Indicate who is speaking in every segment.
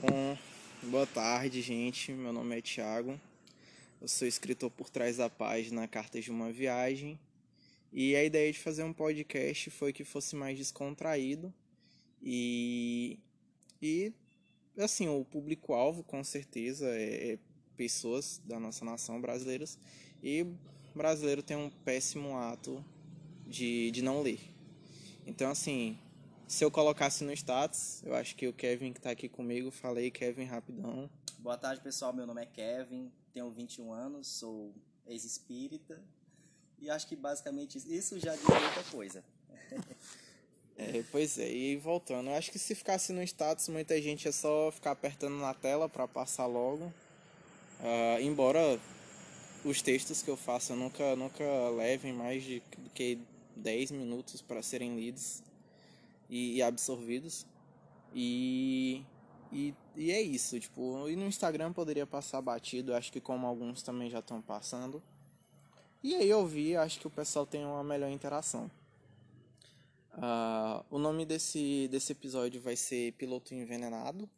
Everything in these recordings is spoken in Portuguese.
Speaker 1: Bom, boa tarde, gente. Meu nome é Thiago. Eu sou escritor por trás da página Cartas de uma Viagem. E a ideia de fazer um podcast foi que fosse mais descontraído. E, e assim, o público-alvo, com certeza, é, é pessoas da nossa nação brasileiras. E brasileiro tem um péssimo ato de, de não ler. Então, assim, se eu colocasse no status, eu acho que o Kevin que tá aqui comigo, falei Kevin rapidão.
Speaker 2: Boa tarde, pessoal. Meu nome é Kevin, tenho 21 anos, sou ex-espírita. E acho que basicamente isso já diz muita coisa.
Speaker 1: é, pois é, e voltando, eu acho que se ficasse no status, muita gente é só ficar apertando na tela para passar logo. Uh, embora os textos que eu faço eu nunca, nunca levem mais de que 10 minutos para serem lidos e, e absorvidos. E, e, e, é isso, tipo, e no Instagram poderia passar batido, acho que como alguns também já estão passando. E aí eu vi, acho que o pessoal tem uma melhor interação. Uh, o nome desse, desse episódio vai ser Piloto Envenenado.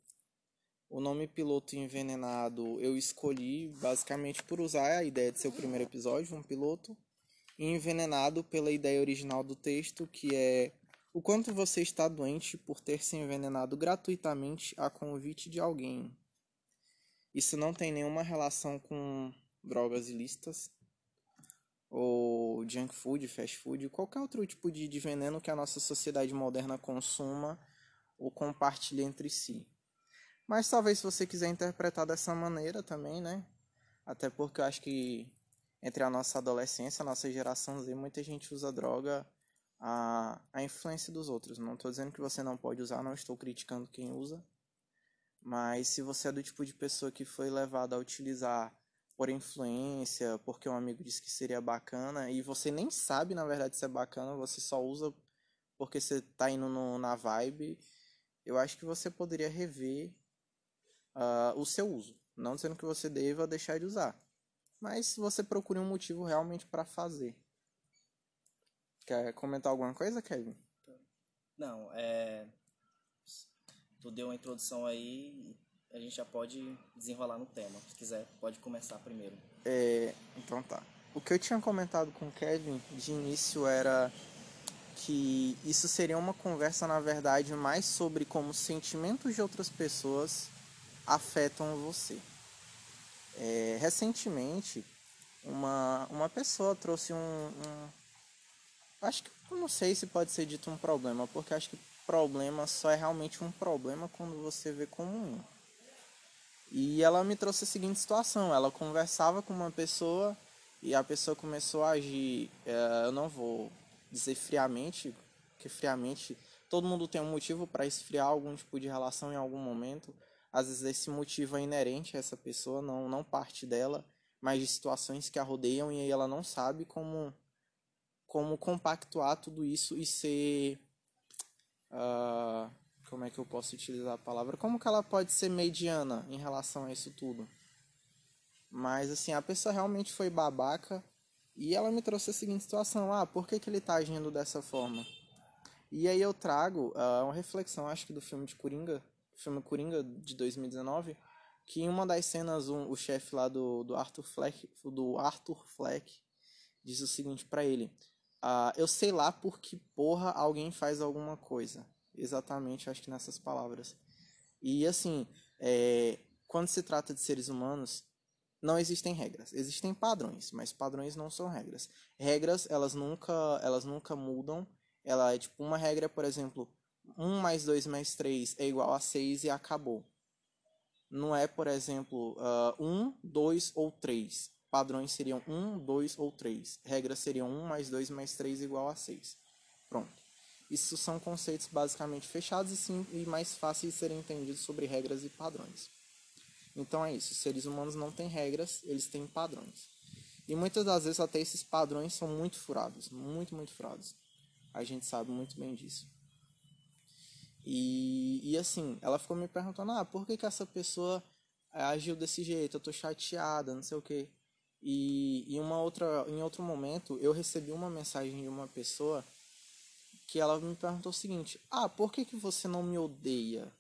Speaker 1: O nome Piloto Envenenado eu escolhi basicamente por usar a ideia de ser o primeiro episódio, um piloto envenenado pela ideia original do texto, que é o quanto você está doente por ter se envenenado gratuitamente a convite de alguém. Isso não tem nenhuma relação com drogas ilícitas ou junk food, fast food, qualquer outro tipo de, de veneno que a nossa sociedade moderna consuma ou compartilhe entre si. Mas talvez se você quiser interpretar dessa maneira também, né? Até porque eu acho que entre a nossa adolescência, a nossa geração Z, muita gente usa droga a, a influência dos outros. Não estou dizendo que você não pode usar, não estou criticando quem usa. Mas se você é do tipo de pessoa que foi levada a utilizar por influência, porque um amigo disse que seria bacana, e você nem sabe na verdade se é bacana, você só usa porque você está indo no, na vibe, eu acho que você poderia rever uh, o seu uso. Não dizendo que você deva deixar de usar mas você procure um motivo realmente para fazer. Quer comentar alguma coisa, Kevin?
Speaker 2: Não, é. Tu deu uma introdução aí, a gente já pode desenrolar no tema. Se quiser, pode começar primeiro.
Speaker 1: É, então tá. O que eu tinha comentado com o Kevin de início era que isso seria uma conversa, na verdade, mais sobre como sentimentos de outras pessoas afetam você. É, recentemente, uma, uma pessoa trouxe um, um. Acho que eu não sei se pode ser dito um problema, porque acho que problema só é realmente um problema quando você vê como um. E ela me trouxe a seguinte situação: ela conversava com uma pessoa e a pessoa começou a agir. É, eu não vou dizer friamente, porque friamente todo mundo tem um motivo para esfriar algum tipo de relação em algum momento às vezes esse motivo é inerente a essa pessoa, não, não parte dela, mas de situações que a rodeiam e aí ela não sabe como, como compactuar tudo isso e ser. Uh, como é que eu posso utilizar a palavra? Como que ela pode ser mediana em relação a isso tudo? Mas assim, a pessoa realmente foi babaca e ela me trouxe a seguinte situação: ah, por que, que ele está agindo dessa forma? E aí eu trago uh, uma reflexão, acho que do filme de Coringa, filme Coringa de 2019, que em uma das cenas um, o chefe lá do, do Arthur Fleck, do Arthur Fleck, diz o seguinte para ele: ah, "Eu sei lá por que porra alguém faz alguma coisa". Exatamente, acho que nessas palavras. E assim, é, quando se trata de seres humanos, não existem regras. Existem padrões, mas padrões não são regras. Regras, elas nunca, elas nunca mudam. Ela é tipo uma regra, por exemplo, 1 mais 2 mais 3 é igual a 6 e acabou. Não é, por exemplo, uh, 1, 2 ou 3. Padrões seriam 1, 2 ou 3. Regras seriam 1 mais 2 mais 3 igual a 6. Pronto. Isso são conceitos basicamente fechados e, sim, e mais fáceis de serem entendidos sobre regras e padrões. Então é isso. Seres humanos não têm regras, eles têm padrões. E muitas das vezes até esses padrões são muito furados. Muito, muito furados. A gente sabe muito bem disso. E, e assim, ela ficou me perguntando, ah, por que, que essa pessoa eh, agiu desse jeito? Eu tô chateada, não sei o quê. E em, uma outra, em outro momento, eu recebi uma mensagem de uma pessoa que ela me perguntou o seguinte, ah, por que, que você não me odeia?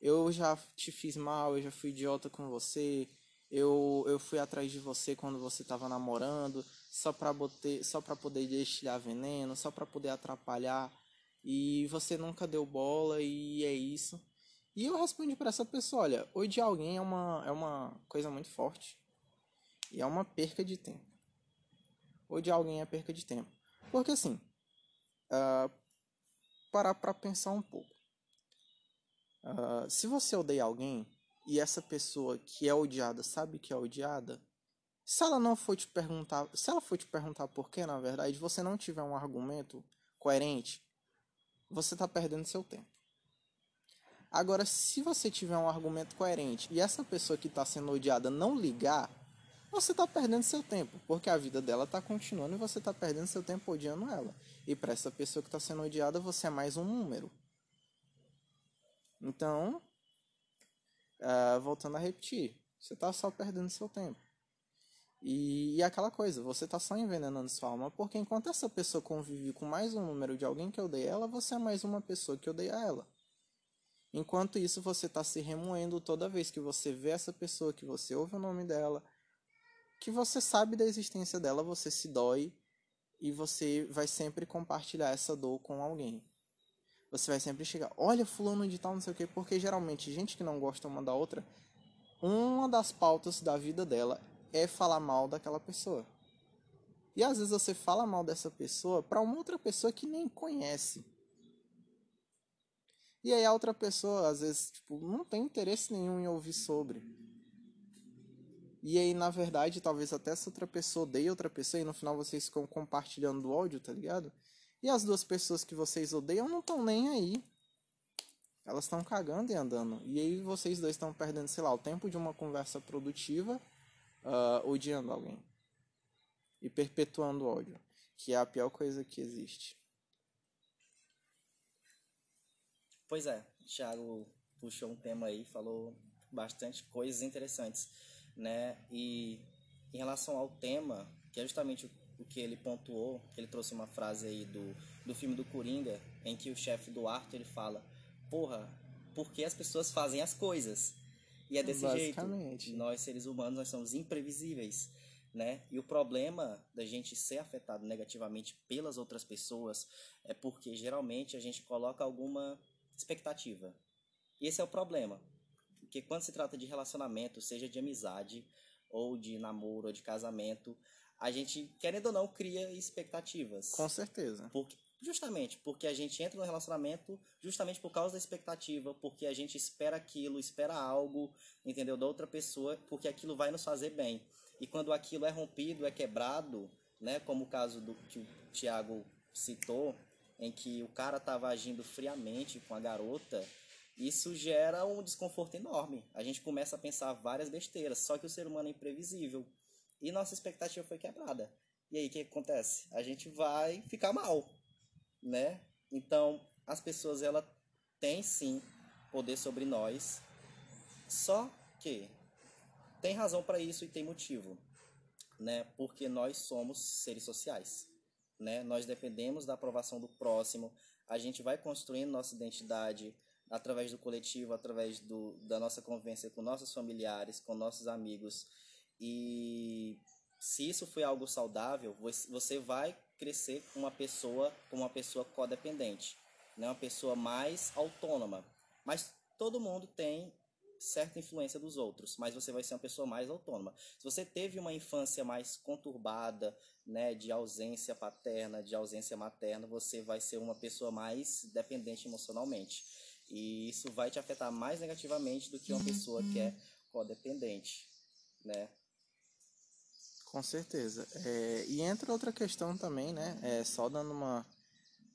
Speaker 1: eu já te fiz mal, eu já fui idiota com você, eu, eu fui atrás de você quando você estava namorando, só para só para poder destilhar veneno, só para poder atrapalhar, e você nunca deu bola e é isso. E eu respondi para essa pessoa, olha, odiar alguém é uma é uma coisa muito forte. E é uma perca de tempo. Odiar alguém é perca de tempo. Porque assim, uh, parar para pensar um pouco. Uh, se você odeia alguém e essa pessoa que é odiada sabe que é odiada, se ela não for te perguntar, se ela for te perguntar por que, na verdade, você não tiver um argumento coerente, você está perdendo seu tempo. Agora, se você tiver um argumento coerente e essa pessoa que está sendo odiada não ligar, você está perdendo seu tempo, porque a vida dela está continuando e você está perdendo seu tempo odiando ela. E para essa pessoa que está sendo odiada, você é mais um número. Então, uh, voltando a repetir, você está só perdendo seu tempo. E, e aquela coisa, você está só envenenando sua alma, porque enquanto essa pessoa convive com mais um número de alguém que odeia ela, você é mais uma pessoa que odeia ela. Enquanto isso, você está se remoendo toda vez que você vê essa pessoa, que você ouve o nome dela, que você sabe da existência dela, você se dói e você vai sempre compartilhar essa dor com alguém você vai sempre chegar, olha fulano de tal, não sei o quê, porque geralmente gente que não gosta uma da outra, uma das pautas da vida dela é falar mal daquela pessoa. E às vezes você fala mal dessa pessoa para uma outra pessoa que nem conhece. E aí a outra pessoa, às vezes, tipo, não tem interesse nenhum em ouvir sobre. E aí, na verdade, talvez até essa outra pessoa odeie outra pessoa e no final vocês ficam compartilhando o ódio, tá ligado? E as duas pessoas que vocês odeiam não estão nem aí. Elas estão cagando e andando. E aí vocês dois estão perdendo, sei lá, o tempo de uma conversa produtiva uh, odiando alguém. E perpetuando o ódio. Que é a pior coisa que existe.
Speaker 2: Pois é, Thiago puxou um tema aí, falou bastante coisas interessantes, né? E em relação ao tema, que é justamente o que ele pontuou, que ele trouxe uma frase aí do, do filme do Coringa, em que o chefe do Arthur ele fala: Porra, por que as pessoas fazem as coisas? E é desse jeito. Nós, seres humanos, nós somos imprevisíveis. Né? E o problema da gente ser afetado negativamente pelas outras pessoas é porque geralmente a gente coloca alguma expectativa. E esse é o problema. Porque quando se trata de relacionamento, seja de amizade, ou de namoro, ou de casamento, a gente, querendo ou não, cria expectativas.
Speaker 1: Com certeza.
Speaker 2: Porque, justamente porque a gente entra no relacionamento justamente por causa da expectativa, porque a gente espera aquilo, espera algo, entendeu, da outra pessoa, porque aquilo vai nos fazer bem. E quando aquilo é rompido, é quebrado, né, como o caso do que o Tiago citou, em que o cara estava agindo friamente com a garota, isso gera um desconforto enorme. A gente começa a pensar várias besteiras, só que o ser humano é imprevisível e nossa expectativa foi quebrada. E aí o que acontece? A gente vai ficar mal, né? Então, as pessoas ela têm sim poder sobre nós, só que tem razão para isso e tem motivo, né? Porque nós somos seres sociais, né? Nós dependemos da aprovação do próximo. A gente vai construindo nossa identidade através do coletivo, através do, da nossa convivência com nossos familiares, com nossos amigos. E se isso foi algo saudável, você vai crescer com uma pessoa, com uma pessoa codependente, né? uma pessoa mais autônoma. Mas todo mundo tem certa influência dos outros, mas você vai ser uma pessoa mais autônoma. Se você teve uma infância mais conturbada, né, de ausência paterna, de ausência materna, você vai ser uma pessoa mais dependente emocionalmente. E isso vai te afetar mais negativamente do que uma pessoa que é codependente, né?
Speaker 1: Com certeza. É, e entra outra questão também, né? É, só dando uma,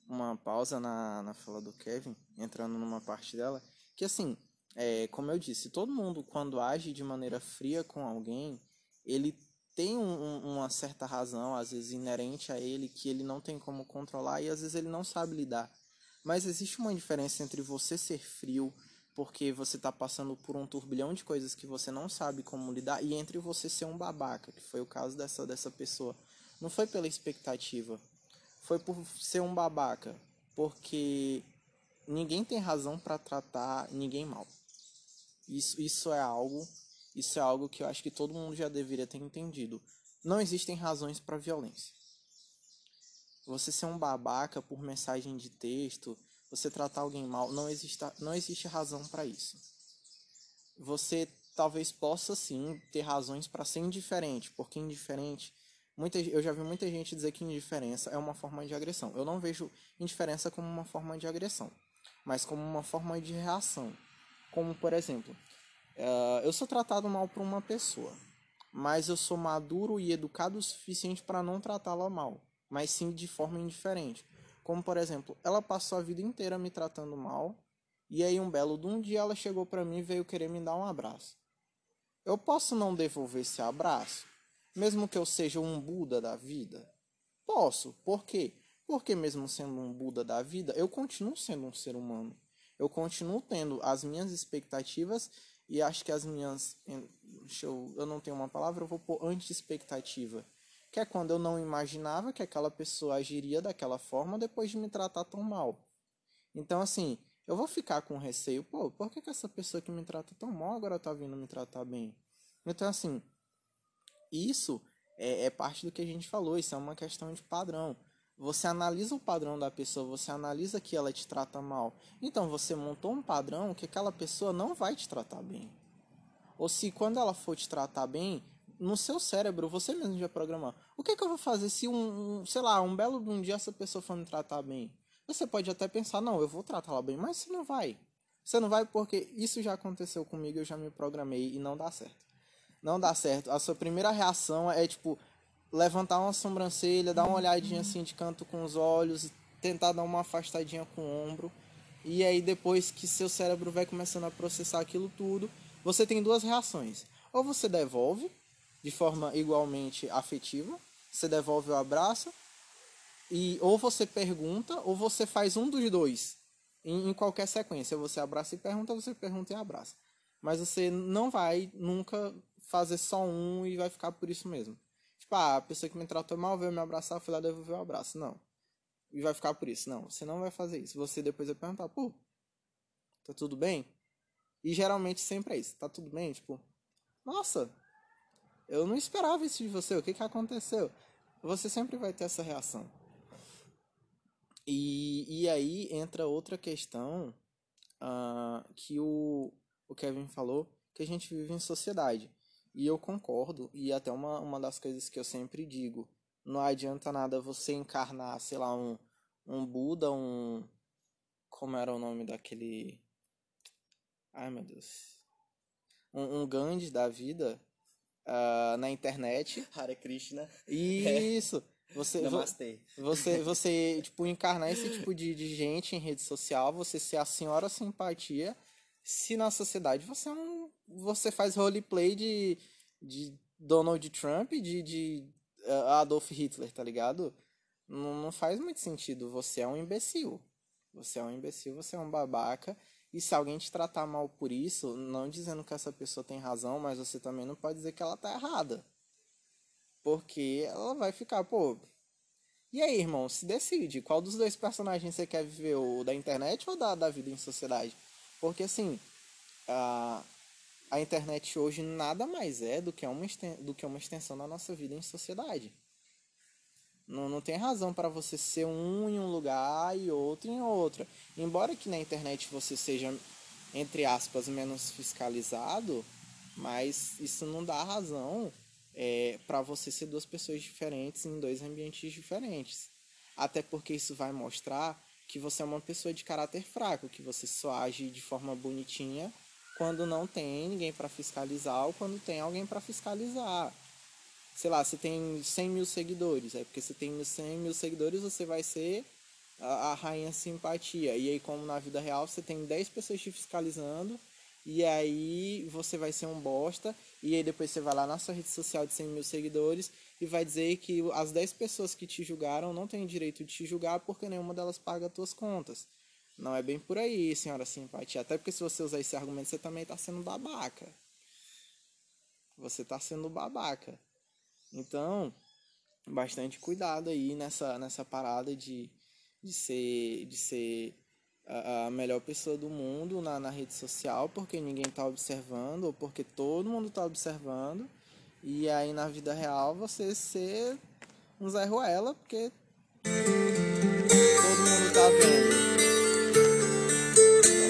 Speaker 1: uma pausa na, na fala do Kevin, entrando numa parte dela, que assim, é, como eu disse, todo mundo quando age de maneira fria com alguém, ele tem um, uma certa razão, às vezes inerente a ele, que ele não tem como controlar e às vezes ele não sabe lidar. Mas existe uma diferença entre você ser frio porque você está passando por um turbilhão de coisas que você não sabe como lidar e entre você ser um babaca, que foi o caso dessa dessa pessoa. Não foi pela expectativa, foi por ser um babaca, porque ninguém tem razão para tratar ninguém mal. Isso, isso é algo, isso é algo que eu acho que todo mundo já deveria ter entendido. Não existem razões para violência. Você ser um babaca por mensagem de texto, você tratar alguém mal, não existe, não existe razão para isso. Você talvez possa sim ter razões para ser indiferente, porque indiferente, muita, eu já vi muita gente dizer que indiferença é uma forma de agressão. Eu não vejo indiferença como uma forma de agressão, mas como uma forma de reação. Como, por exemplo, uh, eu sou tratado mal por uma pessoa, mas eu sou maduro e educado o suficiente para não tratá-la mal mas sim de forma indiferente. Como, por exemplo, ela passou a vida inteira me tratando mal, e aí um belo de um dia ela chegou para mim e veio querer me dar um abraço. Eu posso não devolver esse abraço, mesmo que eu seja um Buda da vida? Posso. Por quê? Porque mesmo sendo um Buda da vida, eu continuo sendo um ser humano. Eu continuo tendo as minhas expectativas e acho que as minhas. Eu, eu não tenho uma palavra, eu vou pôr anti-expectativa que é quando eu não imaginava que aquela pessoa agiria daquela forma depois de me tratar tão mal. Então, assim, eu vou ficar com receio, pô, por que, que essa pessoa que me trata tão mal agora tá vindo me tratar bem? Então, assim, isso é, é parte do que a gente falou, isso é uma questão de padrão. Você analisa o padrão da pessoa, você analisa que ela te trata mal. Então você montou um padrão que aquela pessoa não vai te tratar bem. Ou se quando ela for te tratar bem, no seu cérebro, você mesmo já programar. O que, é que eu vou fazer se um, sei lá, um belo um dia essa pessoa for me tratar bem? Você pode até pensar, não, eu vou tratá-la bem, mas você não vai. Você não vai porque isso já aconteceu comigo, eu já me programei e não dá certo. Não dá certo. A sua primeira reação é tipo levantar uma sobrancelha, dar uma olhadinha assim de canto com os olhos, tentar dar uma afastadinha com o ombro. E aí depois que seu cérebro vai começando a processar aquilo tudo, você tem duas reações. Ou você devolve de forma igualmente afetiva, você devolve o abraço e ou você pergunta ou você faz um dos dois em, em qualquer sequência. Você abraça e pergunta, você pergunta e abraça. Mas você não vai nunca fazer só um e vai ficar por isso mesmo. Tipo, ah, a pessoa que me tratou mal veio me abraçar, foi lá devolver o abraço. Não. E vai ficar por isso. Não, você não vai fazer isso. Você depois vai perguntar, pô, tá tudo bem? E geralmente sempre é isso. Tá tudo bem? Tipo, nossa, eu não esperava isso de você, o que, que aconteceu? Você sempre vai ter essa reação. E, e aí entra outra questão uh, que o, o Kevin falou, que a gente vive em sociedade. E eu concordo, e até uma, uma das coisas que eu sempre digo, não adianta nada você encarnar, sei lá, um, um Buda, um. Como era o nome daquele. Ai meu Deus. Um, um Gandhi da vida uh, na internet.
Speaker 2: Hare Krishna.
Speaker 1: Isso. Você, Namastê. você, você, tipo, encarnar esse tipo de, de gente em rede social, você ser a senhora simpatia, se na sociedade você é um, você faz roleplay de, de Donald Trump, de, de uh, Adolf Hitler, tá ligado? Não, não faz muito sentido. Você é um imbecil. Você é um imbecil, você é um babaca. E se alguém te tratar mal por isso, não dizendo que essa pessoa tem razão, mas você também não pode dizer que ela tá errada. Porque ela vai ficar, pô. E aí, irmão, se decide. Qual dos dois personagens você quer viver? O da internet ou da, da vida em sociedade? Porque assim, a, a internet hoje nada mais é do que, uma, do que uma extensão da nossa vida em sociedade. Não, não tem razão para você ser um em um lugar e outro em outra. Embora que na internet você seja, entre aspas, menos fiscalizado, mas isso não dá razão é, para você ser duas pessoas diferentes em dois ambientes diferentes. Até porque isso vai mostrar que você é uma pessoa de caráter fraco, que você só age de forma bonitinha quando não tem ninguém para fiscalizar ou quando tem alguém para fiscalizar sei lá, você tem 100 mil seguidores, é porque você tem 100 mil seguidores, você vai ser a, a, rainha simpatia. E aí, como na vida real, você tem 10 pessoas te fiscalizando, e aí você vai ser um bosta, e aí depois você vai lá na sua rede social de 100 mil seguidores e vai dizer que as 10 pessoas que te julgaram não têm direito de te julgar porque nenhuma delas paga as tuas contas. Não é bem por aí, senhora simpatia. Até porque se você usar esse argumento, você também está sendo babaca. Você está sendo babaca. Então, bastante cuidado aí nessa, nessa parada de, de ser, de ser a, a melhor pessoa do mundo na, na rede social porque ninguém está observando ou porque todo mundo está observando. E aí na vida real você ser um Zé Ruela porque todo mundo tá vendo.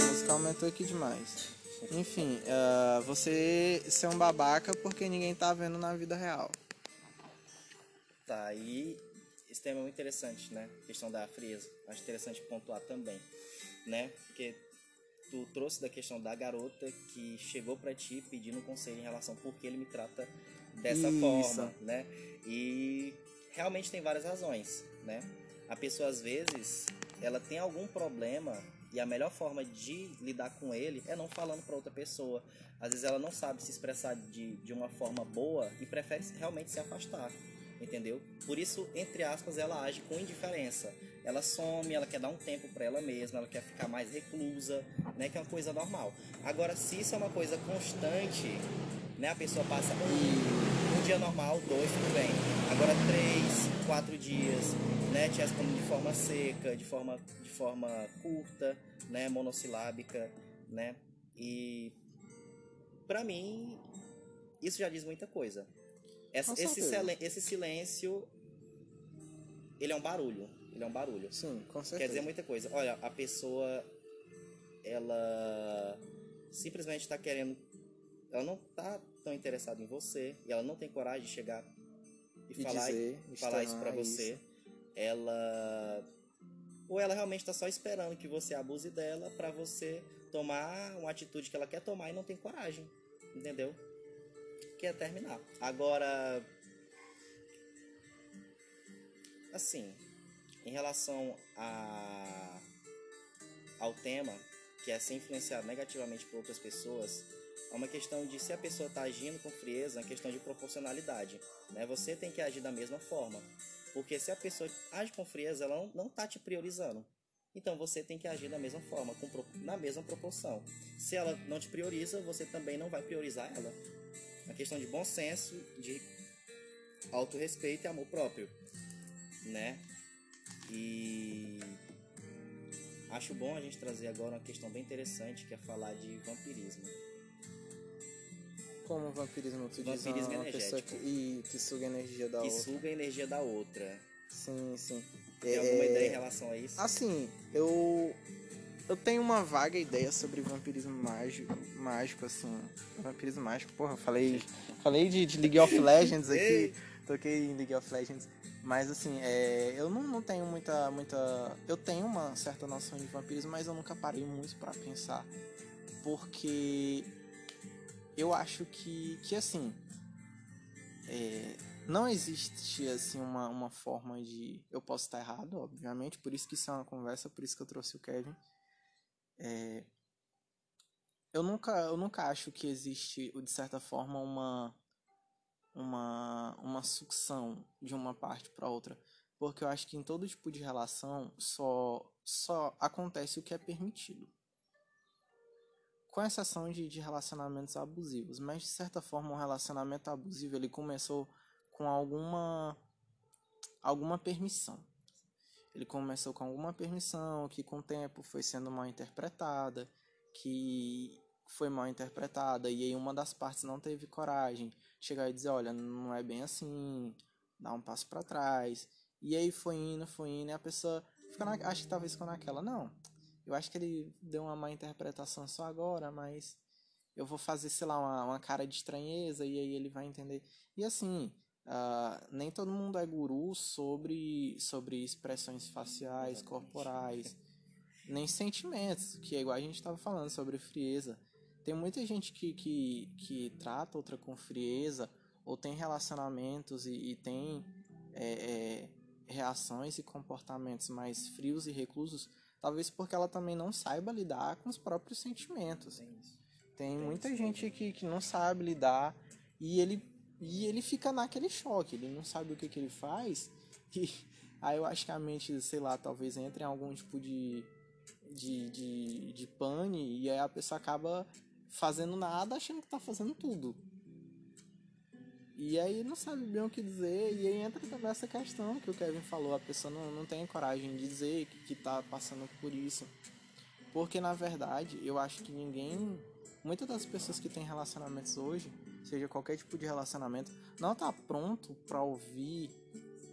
Speaker 1: A música aumentou aqui demais. Enfim, uh, você ser um babaca porque ninguém tá vendo na vida real.
Speaker 2: Tá, e esse tema é muito interessante, né? A questão da frieza. Acho interessante pontuar também, né? Porque tu trouxe da questão da garota que chegou para ti pedindo conselho em relação por que ele me trata dessa Isso. forma, né? E realmente tem várias razões, né? A pessoa às vezes ela tem algum problema e a melhor forma de lidar com ele é não falando para outra pessoa. Às vezes ela não sabe se expressar de, de uma forma boa e prefere realmente se afastar. Entendeu? Por isso, entre aspas, ela age com indiferença. Ela some, ela quer dar um tempo para ela mesma, ela quer ficar mais reclusa, né? Que é uma coisa normal. Agora, se isso é uma coisa constante, né? A pessoa passa um, um dia normal, dois, tudo bem. Agora, três, quatro dias, né? Te respondendo de forma seca, de forma, de forma curta, né? Monossilábica, né? E para mim isso já diz muita coisa. Essa, esse, esse silêncio ele é um barulho. Ele é um barulho.
Speaker 1: Sim, com certeza.
Speaker 2: Quer dizer muita coisa. Olha, a pessoa ela simplesmente está querendo ela não está tão interessada em você e ela não tem coragem de chegar e, e falar, dizer, falar isso para você. Ela ou ela realmente está só esperando que você abuse dela para você tomar uma atitude que ela quer tomar e não tem coragem, entendeu? Quer terminar. Agora, assim, em relação a, ao tema, que é ser influenciado negativamente por outras pessoas, é uma questão de se a pessoa está agindo com frieza, é uma questão de proporcionalidade. Né? Você tem que agir da mesma forma. Porque se a pessoa age com frieza, ela não, está te priorizando. Então você tem que agir da mesma forma, com, na mesma proporção. Se ela não te prioriza, você também não vai priorizar ela. É uma questão de bom senso, de autorrespeito e amor próprio, né? E acho bom a gente trazer agora uma questão bem interessante que é falar de vampirismo.
Speaker 1: Como vampirismo? Tu
Speaker 2: vampirismo diz uma pessoa
Speaker 1: que, e, que suga a energia da
Speaker 2: que
Speaker 1: outra.
Speaker 2: Que suga a energia da outra.
Speaker 1: Sim, sim.
Speaker 2: Tem é... alguma ideia em relação a isso?
Speaker 1: Assim, eu eu tenho uma vaga ideia sobre vampirismo mágico, mágico assim, vampirismo mágico. Porra, falei, falei de, de League of Legends aqui, toquei em League of Legends, mas assim, é, eu não, não tenho muita, muita, eu tenho uma certa noção de vampirismo, mas eu nunca parei muito para pensar, porque eu acho que, que assim, é, não existe assim uma, uma forma de. Eu posso estar errado, obviamente, por isso que isso é uma conversa, por isso que eu trouxe o Kevin. É, eu nunca, eu nunca acho que existe, de certa forma, uma, uma, uma sucção de uma parte para outra. Porque eu acho que em todo tipo de relação só, só acontece o que é permitido com exceção de, de relacionamentos abusivos. Mas de certa forma, um relacionamento abusivo ele começou com alguma alguma permissão. Ele começou com alguma permissão que com o tempo foi sendo mal interpretada, que foi mal interpretada e aí uma das partes não teve coragem de chegar e dizer, olha, não é bem assim, dá um passo para trás. E aí foi indo, foi indo, e a pessoa fica na, acho que talvez ficou naquela, não, eu acho que ele deu uma má interpretação só agora, mas eu vou fazer, sei lá, uma, uma cara de estranheza e aí ele vai entender. E assim, uh, nem todo mundo é guru sobre, sobre expressões faciais, corporais, nem sentimentos, que é igual a gente estava falando sobre frieza. Tem muita gente que, que, que trata outra com frieza, ou tem relacionamentos e, e tem é, é, reações e comportamentos mais frios e reclusos Talvez porque ela também não saiba lidar com os próprios sentimentos. Tem, Tem muita gente que, que não sabe lidar e ele, e ele fica naquele choque, ele não sabe o que, que ele faz. E aí eu acho que a mente, sei lá, talvez entre em algum tipo de, de, de, de pane e aí a pessoa acaba fazendo nada achando que tá fazendo tudo. E aí não sabe bem o que dizer, e aí entra também essa questão que o Kevin falou, a pessoa não, não tem coragem de dizer que, que tá passando por isso. Porque na verdade, eu acho que ninguém, muitas das pessoas que têm relacionamentos hoje, seja qualquer tipo de relacionamento, não tá pronto para ouvir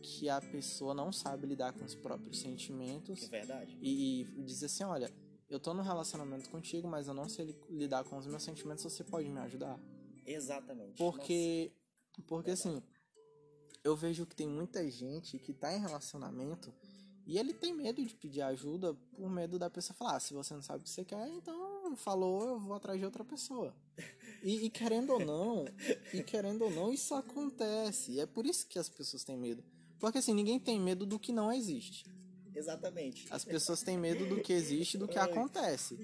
Speaker 1: que a pessoa não sabe lidar com os próprios sentimentos.
Speaker 2: É verdade.
Speaker 1: E, e dizer assim, olha, eu tô num relacionamento contigo, mas eu não sei lidar com os meus sentimentos, você pode me ajudar?
Speaker 2: Exatamente.
Speaker 1: Porque, Nossa. porque assim, eu vejo que tem muita gente que tá em relacionamento e ele tem medo de pedir ajuda por medo da pessoa falar, ah, se você não sabe o que você quer, então falou, eu vou atrás de outra pessoa. E, e querendo ou não, e querendo ou não, isso acontece. E é por isso que as pessoas têm medo. Porque assim, ninguém tem medo do que não existe.
Speaker 2: Exatamente.
Speaker 1: As pessoas têm medo do que existe do que acontece.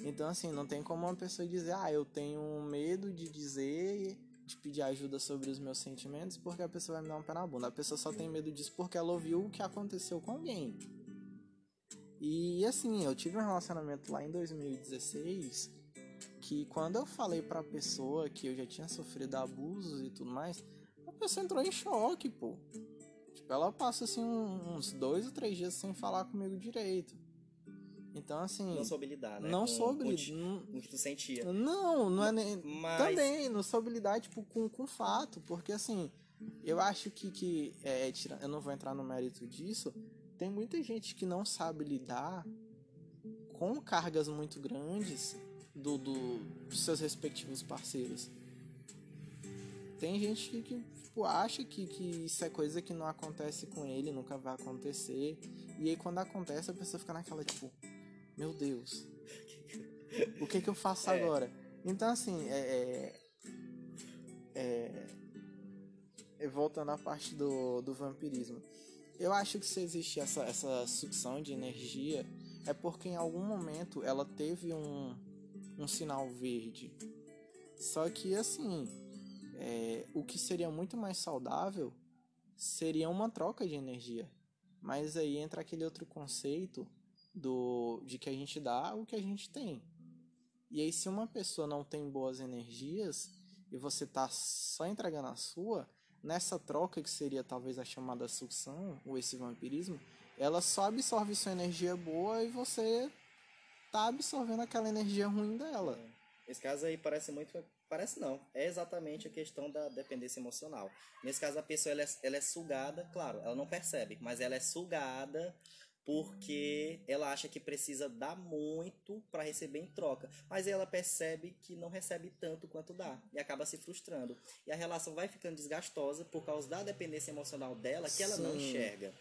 Speaker 1: Então, assim, não tem como uma pessoa dizer, ah, eu tenho medo de dizer, de pedir ajuda sobre os meus sentimentos, porque a pessoa vai me dar um pé na bunda. A pessoa só tem medo disso porque ela ouviu o que aconteceu com alguém. E assim, eu tive um relacionamento lá em 2016 que quando eu falei pra pessoa que eu já tinha sofrido abusos e tudo mais, a pessoa entrou em choque, pô. Tipo, ela passa assim uns dois ou três dias sem falar comigo direito. Então, assim.
Speaker 2: Não soube lidar, né?
Speaker 1: Não
Speaker 2: com,
Speaker 1: soube
Speaker 2: lidar. O que tu sentia.
Speaker 1: Não, não é nem. Mas... Também, não soube lidar, tipo, com, com fato. Porque, assim, eu acho que. que é, tira... Eu não vou entrar no mérito disso. Tem muita gente que não sabe lidar com cargas muito grandes do, do, dos seus respectivos parceiros. Tem gente que, que tipo, acha que, que isso é coisa que não acontece com ele, nunca vai acontecer. E aí quando acontece, a pessoa fica naquela, tipo, meu Deus, o que que eu faço é. agora? Então, assim, é, é, é, voltando à parte do, do vampirismo. Eu acho que se existe essa, essa sucção de energia, é porque em algum momento ela teve um, um sinal verde. Só que, assim, é, o que seria muito mais saudável seria uma troca de energia. Mas aí entra aquele outro conceito do de que a gente dá o que a gente tem. E aí se uma pessoa não tem boas energias e você tá só entregando a sua, nessa troca que seria talvez a chamada sucção ou esse vampirismo, ela só absorve sua energia boa e você tá absorvendo aquela energia ruim dela.
Speaker 2: Esse caso aí parece muito Parece não. É exatamente a questão da dependência emocional. Nesse caso, a pessoa ela é, ela é sugada, claro, ela não percebe, mas ela é sugada porque ela acha que precisa dar muito para receber em troca, mas ela percebe que não recebe tanto quanto dá e acaba se frustrando. E a relação vai ficando desgastosa por causa da dependência emocional dela que ela Sim. não enxerga.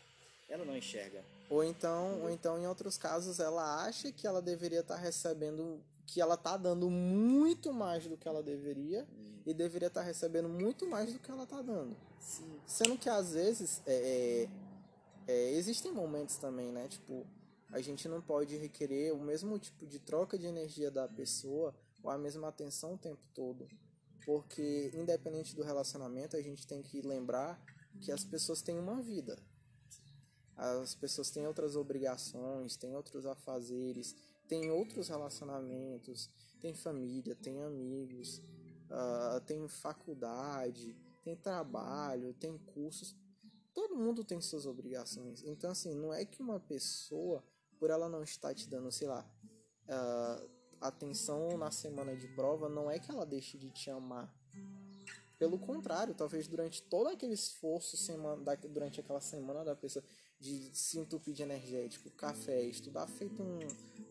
Speaker 2: Ela não enxerga.
Speaker 1: Ou então, ou então em outros casos ela acha que ela deveria estar tá recebendo que ela tá dando muito mais do que ela deveria hum. e deveria estar tá recebendo muito mais do que ela tá dando.
Speaker 2: Sim.
Speaker 1: Sendo que às vezes é, é, é, existem momentos também, né? Tipo, a gente não pode requerer o mesmo tipo de troca de energia da pessoa ou a mesma atenção o tempo todo. Porque, independente do relacionamento, a gente tem que lembrar que as pessoas têm uma vida. As pessoas têm outras obrigações, têm outros afazeres, tem outros relacionamentos, tem família, tem amigos, uh, tem faculdade, tem trabalho, tem cursos. Todo mundo tem suas obrigações. Então, assim, não é que uma pessoa, por ela não estar te dando, sei lá, uh, atenção na semana de prova, não é que ela deixe de te amar. Pelo contrário, talvez durante todo aquele esforço semana, durante aquela semana da pessoa de se entupir de energético, café, estudar feito um,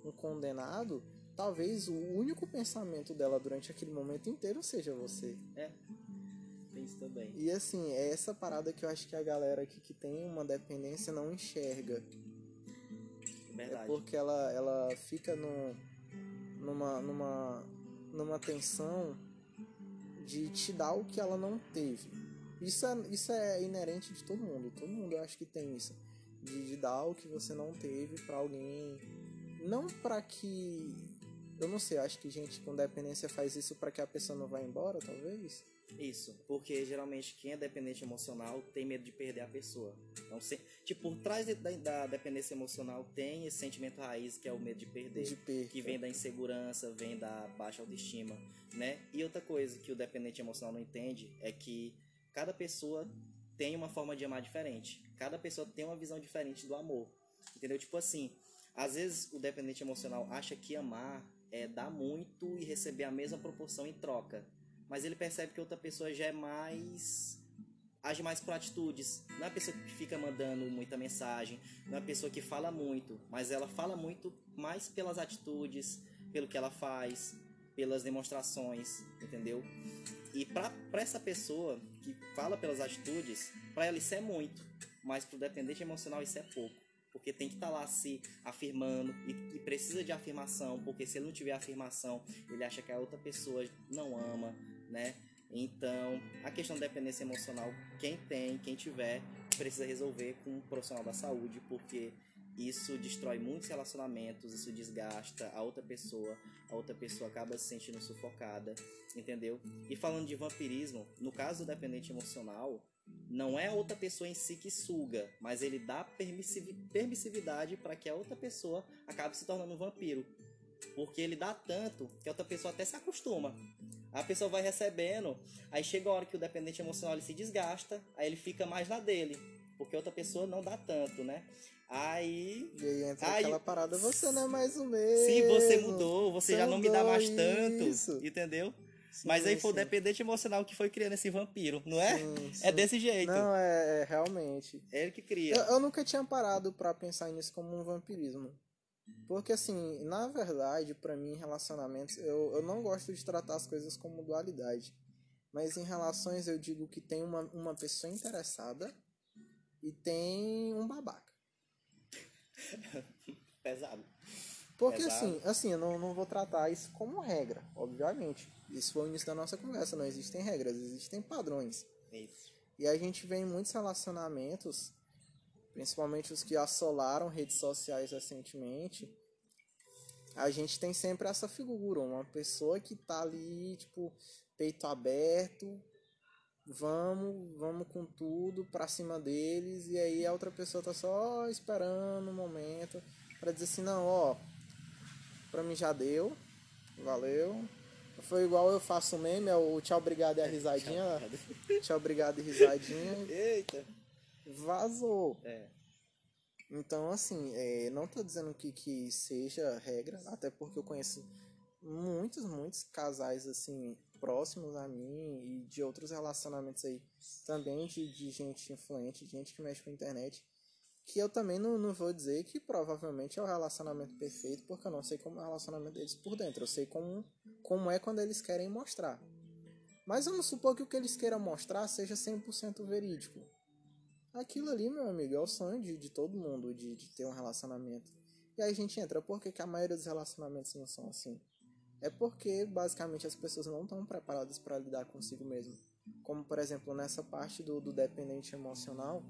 Speaker 1: um condenado, talvez o único pensamento dela durante aquele momento inteiro seja você.
Speaker 2: É. Isso também.
Speaker 1: E assim, é essa parada que eu acho que a galera aqui que tem uma dependência não enxerga.
Speaker 2: Verdade.
Speaker 1: É porque ela, ela fica no, numa, numa, numa tensão de te dar o que ela não teve. Isso é, isso é inerente de todo mundo. Todo mundo eu acho que tem isso. De, de dar o que você não teve para alguém não para que. Eu não sei, acho que gente com dependência faz isso para que a pessoa não vá embora, talvez.
Speaker 2: Isso, porque geralmente quem é dependente emocional tem medo de perder a pessoa. Então, se, tipo, por trás de, da, da, dependência emocional tem esse sentimento raiz que é o medo de perder,
Speaker 1: de perca.
Speaker 2: que vem da insegurança, vem da baixa autoestima, né? E outra coisa que o dependente emocional não entende é que cada pessoa tem uma forma de amar diferente. Cada pessoa tem uma visão diferente do amor. Entendeu? Tipo assim, Às vezes o dependente emocional acha que amar é dar muito e receber a mesma proporção em troca. Mas ele percebe que outra pessoa já é mais. age mais por atitudes. Não é a pessoa que fica mandando muita mensagem, não é a pessoa que fala muito, mas ela fala muito mais pelas atitudes, pelo que ela faz, pelas demonstrações, entendeu? E para essa pessoa que fala pelas atitudes, para ela isso é muito, mas para o dependente emocional isso é pouco. Porque tem que estar tá lá se afirmando e, e, precisa de afirmação, porque se ele não tiver afirmação, ele acha que a outra pessoa não ama, né? Então, a questão da dependência emocional, quem tem, quem tiver, precisa resolver com um profissional da saúde, porque isso destrói muitos relacionamentos, isso desgasta a outra pessoa, a outra pessoa acaba se sentindo sufocada, entendeu? E falando de vampirismo, no caso do dependente emocional, não é a outra pessoa em si que suga, mas ele dá permissividade para que a outra pessoa acabe se tornando um vampiro. Porque ele dá tanto que a outra pessoa até se acostuma. A pessoa vai recebendo, aí chega a hora que o dependente emocional se desgasta, aí ele fica mais na dele, porque outra pessoa não dá tanto, né? Aí.
Speaker 1: E aí entra aí, aquela parada, você não é mais o mesmo.
Speaker 2: Sim, você mudou, você, você já não me dá mais tanto. Isso. Entendeu? Sim, Mas aí foi sim. o dependente emocional que foi criando esse vampiro, não é? Sim, é desse jeito.
Speaker 1: Não, é, é realmente.
Speaker 2: É ele que cria.
Speaker 1: Eu, eu nunca tinha parado para pensar nisso como um vampirismo. Porque, assim, na verdade, para mim, relacionamentos, eu, eu não gosto de tratar as coisas como dualidade. Mas em relações, eu digo que tem uma, uma pessoa interessada e tem um babaca.
Speaker 2: Pesado.
Speaker 1: Porque Pesado. assim, assim, eu não, não vou tratar isso como regra, obviamente. Isso foi o início da nossa conversa, não existem regras, existem padrões.
Speaker 2: Isso.
Speaker 1: E a gente vê em muitos relacionamentos, principalmente os que assolaram redes sociais recentemente, a gente tem sempre essa figura, uma pessoa que tá ali, tipo, peito aberto, vamos, vamos com tudo pra cima deles, e aí a outra pessoa tá só esperando um momento para dizer assim, não, ó, pra mim já deu, valeu. Foi igual eu faço meme, é o tchau, obrigado e a risadinha. tchau, obrigado e risadinha.
Speaker 2: Eita!
Speaker 1: Vazou.
Speaker 2: É.
Speaker 1: Então, assim, é, não tô dizendo que, que seja regra, até porque eu conheço muitos, muitos casais, assim, próximos a mim e de outros relacionamentos aí também de, de gente influente, de gente que mexe com a internet. Que eu também não, não vou dizer que provavelmente é o relacionamento perfeito, porque eu não sei como é o relacionamento deles por dentro. Eu sei como, como é quando eles querem mostrar. Mas vamos supor que o que eles queiram mostrar seja 100% verídico. Aquilo ali, meu amigo, é o sonho de, de todo mundo, de, de ter um relacionamento. E aí a gente entra, por que, que a maioria dos relacionamentos não são assim? É porque basicamente as pessoas não estão preparadas para lidar consigo mesmo. Como por exemplo nessa parte do, do dependente emocional,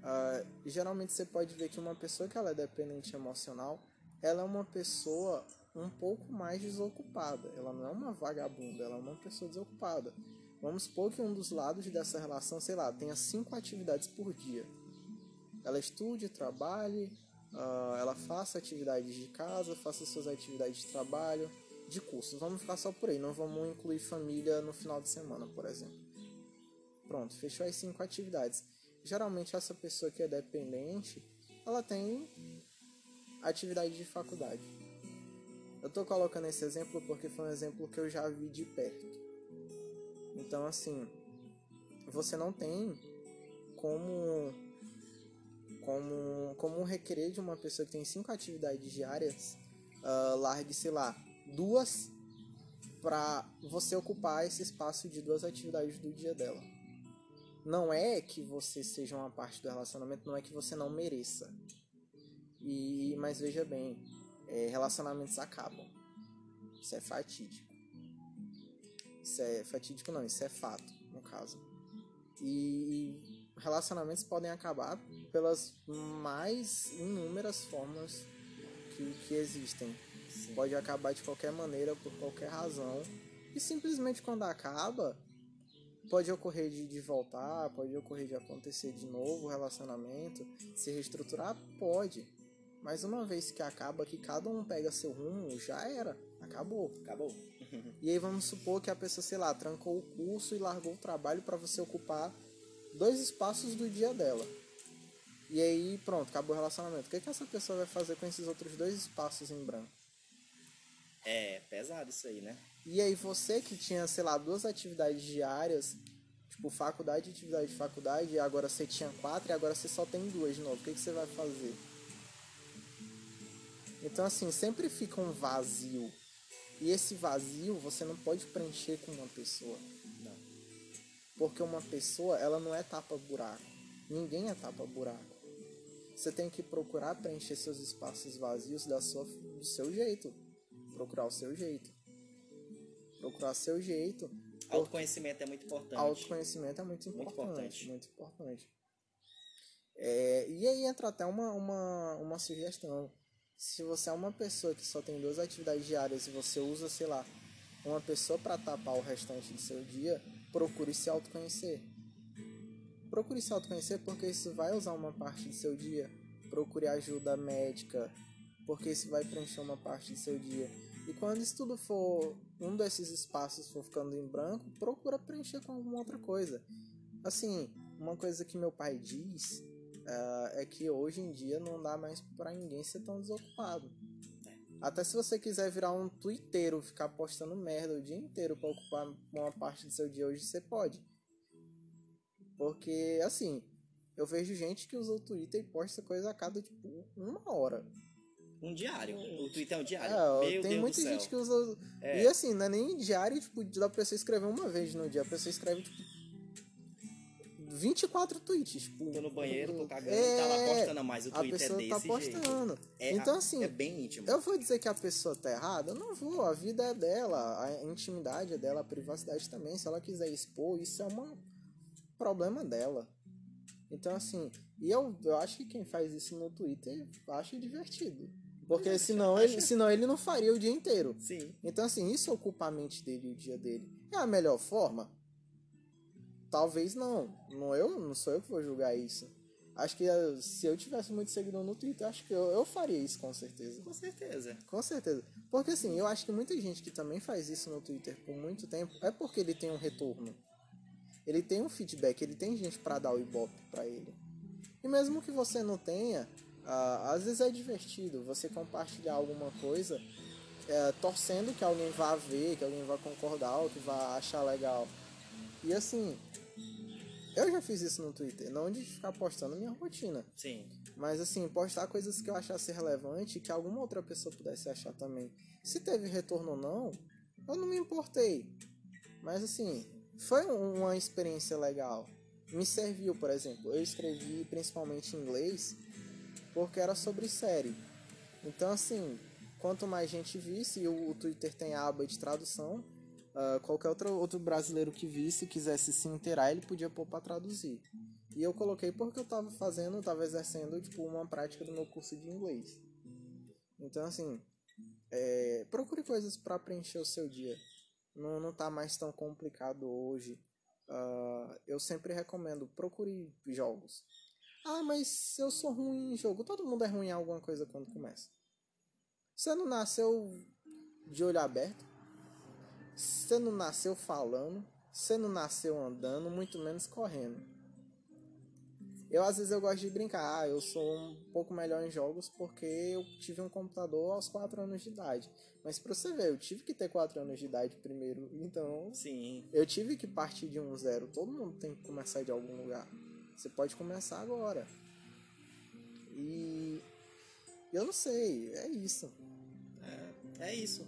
Speaker 1: uh, geralmente você pode ver que uma pessoa que ela é dependente emocional, ela é uma pessoa um pouco mais desocupada. Ela não é uma vagabunda, ela é uma pessoa desocupada. Vamos supor que um dos lados dessa relação, sei lá, tenha cinco atividades por dia. Ela estude, trabalhe, uh, ela faça atividades de casa, faça suas atividades de trabalho, de cursos. Vamos ficar só por aí, não vamos incluir família no final de semana, por exemplo. Pronto, fechou as cinco atividades. Geralmente essa pessoa que é dependente, ela tem atividade de faculdade. Eu tô colocando esse exemplo porque foi um exemplo que eu já vi de perto. Então assim, você não tem como como como requerer de uma pessoa que tem cinco atividades diárias uh, largue, sei lá, duas para você ocupar esse espaço de duas atividades do dia dela. Não é que você seja uma parte do relacionamento, não é que você não mereça. E mas veja bem, é, relacionamentos acabam. Isso é fatídico. Isso é fatídico não, isso é fato, no caso. E relacionamentos podem acabar pelas mais inúmeras formas que, que existem pode acabar de qualquer maneira, por qualquer razão. E simplesmente quando acaba, pode ocorrer de, de voltar, pode ocorrer de acontecer de novo o relacionamento, se reestruturar, pode. Mas uma vez que acaba, que cada um pega seu rumo, já era. Acabou.
Speaker 2: Acabou.
Speaker 1: e aí vamos supor que a pessoa, sei lá, trancou o curso e largou o trabalho para você ocupar dois espaços do dia dela. E aí, pronto, acabou o relacionamento. O que, que essa pessoa vai fazer com esses outros dois espaços em branco?
Speaker 2: É pesado isso aí, né?
Speaker 1: E aí você que tinha, sei lá, duas atividades diárias, tipo faculdade, atividade de faculdade, e agora você tinha quatro e agora você só tem duas de novo. O que, que você vai fazer? Então assim, sempre fica um vazio. E esse vazio você não pode preencher com uma pessoa.
Speaker 2: Não.
Speaker 1: Porque uma pessoa, ela não é tapa-buraco. Ninguém é tapa-buraco. Você tem que procurar preencher seus espaços vazios da sua, do seu jeito. Procurar o seu jeito. Procurar seu jeito.
Speaker 2: Autoconhecimento é muito importante.
Speaker 1: Autoconhecimento é muito
Speaker 2: Muito
Speaker 1: importante.
Speaker 2: importante.
Speaker 1: Muito importante. É, e aí entra até uma, uma, uma sugestão. Se você é uma pessoa que só tem duas atividades diárias e você usa, sei lá, uma pessoa para tapar o restante do seu dia, procure se autoconhecer. Procure se autoconhecer porque isso vai usar uma parte do seu dia. Procure ajuda médica, porque isso vai preencher uma parte do seu dia. E quando isso tudo for, um desses espaços for ficando em branco, procura preencher com alguma outra coisa. Assim, uma coisa que meu pai diz ah, é que hoje em dia não dá mais pra ninguém ser tão desocupado. Até se você quiser virar um twitteiro, ficar postando merda o dia inteiro pra ocupar uma parte do seu dia hoje, você pode. Porque, assim, eu vejo gente que usa o Twitter e posta coisa a cada, tipo, uma hora.
Speaker 2: Um diário. O Twitter é um diário.
Speaker 1: É,
Speaker 2: Meu
Speaker 1: tem
Speaker 2: Deus
Speaker 1: muita
Speaker 2: do céu.
Speaker 1: gente que usa.
Speaker 2: É.
Speaker 1: E assim, não é nem diário, tipo, dá pra você escrever uma vez no dia. A pessoa escreve, tipo. 24 tweets. Tipo,
Speaker 2: Tô no banheiro, tô cagando
Speaker 1: é,
Speaker 2: e tá lá postando mais. O
Speaker 1: A
Speaker 2: Twitter é
Speaker 1: pessoa
Speaker 2: desse
Speaker 1: tá
Speaker 2: jeito.
Speaker 1: postando.
Speaker 2: É,
Speaker 1: então, assim,
Speaker 2: É bem íntimo.
Speaker 1: eu vou dizer que a pessoa tá errada? Eu não vou. A vida é dela, a intimidade é dela, a privacidade também. Se ela quiser expor, isso é um problema dela. Então, assim, e eu, eu acho que quem faz isso no Twitter acha divertido. Porque senão, ele, senão ele não faria o dia inteiro.
Speaker 2: Sim.
Speaker 1: Então, assim, isso ocupa a mente dele e o dia dele. É a melhor forma? Talvez não. não eu não sou eu que vou julgar isso. Acho que eh, se eu tivesse muito seguidor no Twitter, acho que eu, eu faria isso com certeza.
Speaker 2: Com certeza.
Speaker 1: Com certeza. Porque assim, eu acho que muita gente que também faz isso no Twitter por muito tempo é porque ele tem um retorno. Ele tem um feedback, ele tem gente pra dar o ibope pra ele. E mesmo que você não tenha, ah, às vezes é divertido você compartilhar alguma coisa eh, torcendo que alguém vá ver, que alguém vá concordar ou que vá achar legal. E assim, eu já fiz isso no Twitter, não de ficar postando minha rotina.
Speaker 2: Sim.
Speaker 1: Mas assim, postar coisas que eu achasse relevante que alguma outra pessoa pudesse achar também. Se teve retorno ou não, eu não me importei. Mas assim, foi um- uma experiência legal. Me serviu, por exemplo. Eu escrevi principalmente em inglês porque era sobre série. Então assim, quanto mais gente visse, e o, o Twitter tem a aba de tradução, ah, qualquer outro, outro brasileiro que visse, quisesse se inteirar, ele podia pôr pra traduzir. E eu coloquei porque eu tava fazendo, tava exercendo, tipo, uma prática do meu curso de inglês. Então, assim, é, procure coisas para preencher o seu dia. Não, não tá mais tão complicado hoje. Ah, eu sempre recomendo, procure jogos. Ah, mas eu sou ruim em jogo. Todo mundo é ruim em alguma coisa quando começa. Você não nasceu de olho aberto. Você não nasceu falando. Você não nasceu andando, muito menos correndo. Eu às vezes eu gosto de brincar, ah, eu sou um pouco melhor em jogos porque eu tive um computador aos 4 anos de idade. Mas pra você ver, eu tive que ter 4 anos de idade primeiro, então
Speaker 2: Sim.
Speaker 1: eu tive que partir de um zero. Todo mundo tem que começar de algum lugar. Você pode começar agora. E eu não sei, é isso.
Speaker 2: É isso.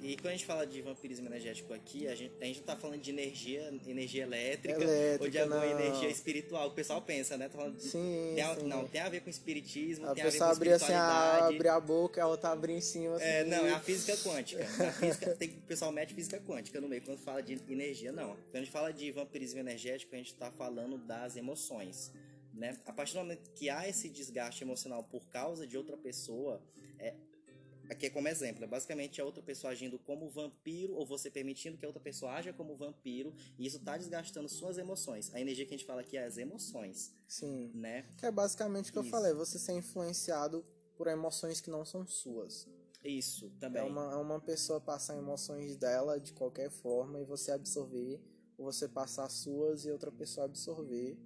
Speaker 2: E quando a gente fala de vampirismo energético aqui, a gente, a gente não tá falando de energia, energia elétrica,
Speaker 1: Elétrica,
Speaker 2: ou de alguma
Speaker 1: não.
Speaker 2: energia espiritual. O pessoal pensa, né? Tá falando
Speaker 1: Sim,
Speaker 2: tem a-
Speaker 1: sim.
Speaker 2: Não, tem a ver com espiritismo,
Speaker 1: A
Speaker 2: tem a ver com
Speaker 1: abrir assim, a,
Speaker 2: espiritualidade.
Speaker 1: abrir a boca, a outra abrir em cima. Assim,
Speaker 2: É, não, é a física quântica. A física, tem, o pessoal mete física quântica no meio quando fala de energia, não. Quando a gente fala de vampirismo energético, a gente está falando das emoções. Né? A partir do momento que há esse desgaste emocional por causa de outra pessoa, é, aqui é como exemplo, é basicamente a outra pessoa agindo como vampiro, ou você permitindo que a outra pessoa haja como vampiro, e isso está desgastando suas emoções. A energia que a gente fala aqui é as emoções,
Speaker 1: Sim.
Speaker 2: né?
Speaker 1: Que é basicamente o que eu
Speaker 2: Isso.
Speaker 1: falei, você ser influenciado por emoções que não são suas.
Speaker 2: Isso também.
Speaker 1: É uma, é uma pessoa passar emoções dela de qualquer forma e você absorver, ou você passar as suas e outra pessoa absorver,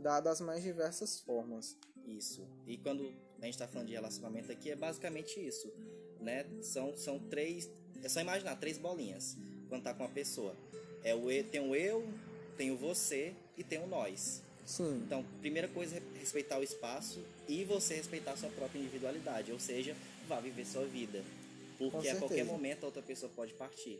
Speaker 1: da- das mais diversas formas.
Speaker 2: Isso. E quando a gente está falando de relacionamento aqui, é basicamente isso, né? São, são três... É só imaginar, três bolinhas quando tá com uma pessoa. É o, tem o eu, tem o você e tem o nós.
Speaker 1: Sim.
Speaker 2: Então, primeira coisa é respeitar o espaço e você respeitar a sua própria individualidade, ou seja, vá viver sua vida. Porque a qualquer momento a outra pessoa pode partir.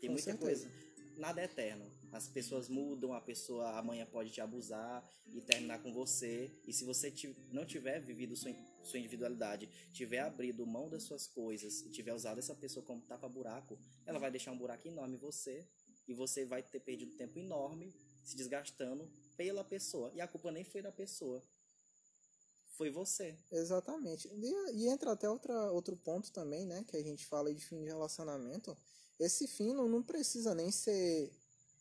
Speaker 2: Tem
Speaker 1: Com
Speaker 2: muita
Speaker 1: certeza.
Speaker 2: coisa. Nada é eterno. As pessoas mudam, a pessoa amanhã pode te abusar e terminar com você. E se você não tiver vivido sua, sua individualidade, tiver abrido mão das suas coisas e tiver usado essa pessoa como tapa-buraco, ela vai deixar um buraco enorme em você e você vai ter perdido tempo enorme se desgastando pela pessoa. E a culpa nem foi da pessoa. Foi você.
Speaker 1: Exatamente. E, e entra até outra, outro ponto também, né? Que a gente fala de fim de relacionamento. Esse fim não, não precisa nem ser.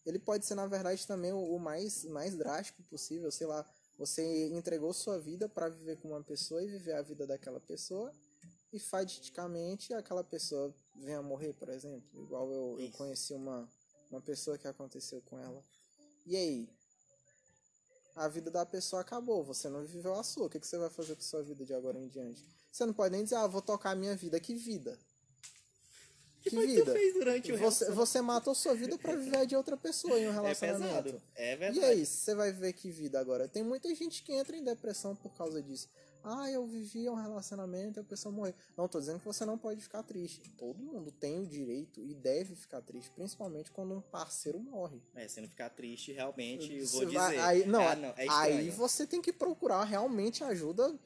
Speaker 1: Ele pode ser, na verdade, também o, mais, mais drástico possível. Sei lá, você entregou sua vida para viver com uma pessoa e viver a vida daquela pessoa. E faticamente aquela pessoa vem a morrer, por exemplo. Igual eu, eu conheci uma, uma pessoa que aconteceu com ela. E aí? A vida da pessoa acabou, você não viveu a sua. O que, que você vai fazer com sua vida de agora em diante? Você não pode nem dizer, ah, vou tocar a minha vida. Que vida? Que,
Speaker 2: foi que
Speaker 1: vida?
Speaker 2: tu fez durante o
Speaker 1: Você, você matou sua vida pra viver de outra pessoa em um
Speaker 2: É
Speaker 1: relacionamento.
Speaker 2: É
Speaker 1: E
Speaker 2: verdade.
Speaker 1: aí, você vai viver que vida agora? Tem muita gente que entra em depressão por causa disso. Ah, eu vivi um relacionamento e a pessoa morreu. Não, tô dizendo que você não pode ficar triste. Todo mundo tem o direito e deve ficar triste, principalmente quando um parceiro morre.
Speaker 2: É, se não ficar triste, realmente, eu vou dizer.
Speaker 1: aí, não,
Speaker 2: ah, não, é
Speaker 1: aí você tem que procurar realmente ajuda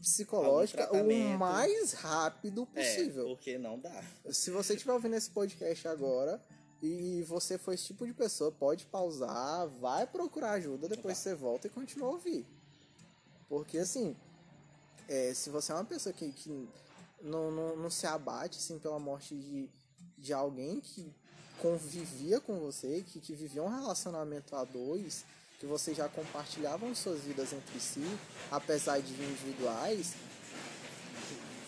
Speaker 1: psicológica
Speaker 2: Algum
Speaker 1: o mais rápido
Speaker 2: É,
Speaker 1: possível.
Speaker 2: porque não dá.
Speaker 1: Se você estiver ouvindo esse podcast agora e você for esse tipo de pessoa, pode pausar, vai procurar ajuda, depois
Speaker 2: Tá.
Speaker 1: você volta e continua a ouvir. Porque assim, é, se você é uma pessoa que, que não, não, não se abate assim, pela morte de, de alguém que convivia com você, que, que vivia um relacionamento a dois, que vocês já compartilhavam suas vidas entre si, apesar de individuais,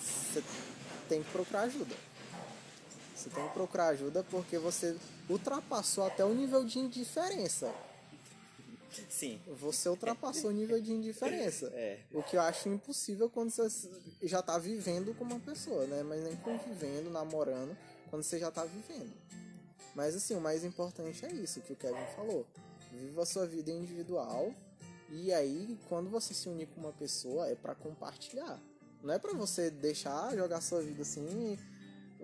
Speaker 1: você tem que procurar ajuda. Você tem que procurar ajuda porque você ultrapassou até o nível de indiferença.
Speaker 2: Sim.
Speaker 1: Você ultrapassou o nível de indiferença.
Speaker 2: É.
Speaker 1: O que eu acho impossível quando você já tá vivendo com uma pessoa, né? Mas nem convivendo, namorando, quando você já tá vivendo. Mas assim, o mais importante é isso que o Kevin falou. Viva a sua vida individual. E aí, quando você se unir com uma pessoa, é pra compartilhar. Não é pra você deixar jogar sua vida assim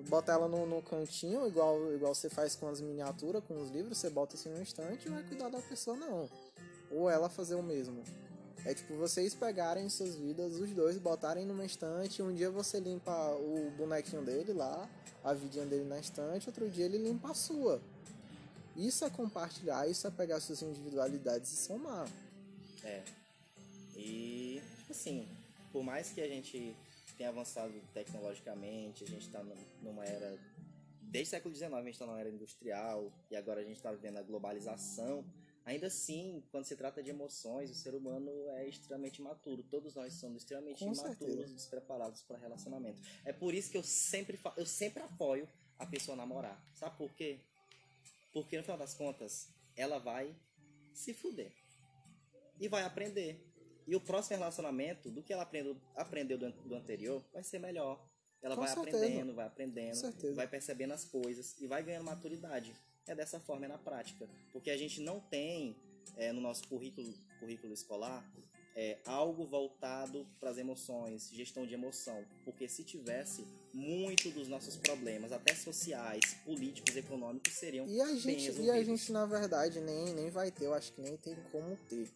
Speaker 1: botar ela no, no cantinho, igual, igual você faz com as miniaturas, com os livros, você bota assim no instante e vai cuidar da pessoa, não. Ou ela fazer o mesmo. É tipo vocês pegarem suas vidas, os dois, botarem numa estante, um dia você limpa o bonequinho dele lá, a vidinha dele na estante, outro dia ele limpa a sua. Isso é compartilhar, isso é pegar suas individualidades e somar.
Speaker 2: É. E, tipo assim, por mais que a gente tenha avançado tecnologicamente, a gente tá num- numa era. Desde o século XIX a gente tá numa era industrial e agora a gente tá vivendo a globalização. Ainda assim, quando se trata de emoções, o ser humano é extremamente imaturo. Todos nós somos extremamente
Speaker 1: Com
Speaker 2: imaturos,
Speaker 1: certeza.
Speaker 2: despreparados para relacionamento. É por isso que eu sempre, eu sempre apoio a pessoa namorar. Sabe por quê? Porque no final das contas, ela vai se fuder e vai aprender. E o próximo relacionamento, do que ela aprendeu, aprendeu do, do anterior, vai ser melhor. Ela
Speaker 1: Com
Speaker 2: vai
Speaker 1: certeza.
Speaker 2: aprendendo, vai aprendendo, vai percebendo as coisas e vai ganhando maturidade. É dessa forma, é na prática. Porque a gente não tem é, no nosso currículo, currículo escolar é, algo voltado para as emoções, gestão de emoção. Porque se tivesse, muito dos nossos problemas, até sociais, políticos, econômicos, seriam
Speaker 1: E a gente, e a gente na verdade, nem, nem vai ter, eu acho que nem tem como ter.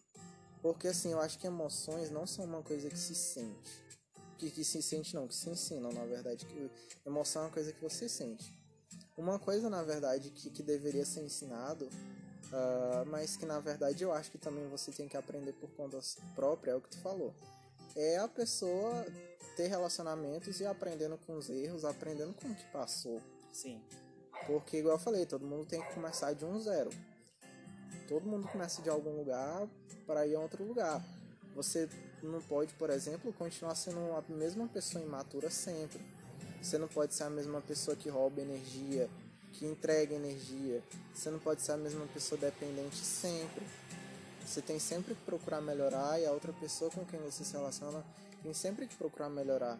Speaker 1: Porque assim, eu acho que emoções não são uma coisa que se sente. Que, que se sente não, que se ensinam, na verdade. Que emoção é uma coisa que você sente. Uma coisa, na verdade, que, que deveria ser ensinado, ah, mas que na verdade eu acho que também você tem que aprender por conta própria, é o que tu falou. É a pessoa ter relacionamentos e aprendendo com os erros, aprendendo com o que passou.
Speaker 2: Sim.
Speaker 1: Porque, igual eu falei, todo mundo tem que começar de um zero. Todo mundo começa de algum lugar para ir a outro lugar. Você não pode, por exemplo, continuar sendo a mesma pessoa imatura sempre. Você não pode ser a mesma pessoa que rouba energia, que entrega energia. Você não pode ser a mesma pessoa dependente sempre. Você tem sempre que procurar melhorar e a outra pessoa com quem você se relaciona tem sempre que procurar melhorar.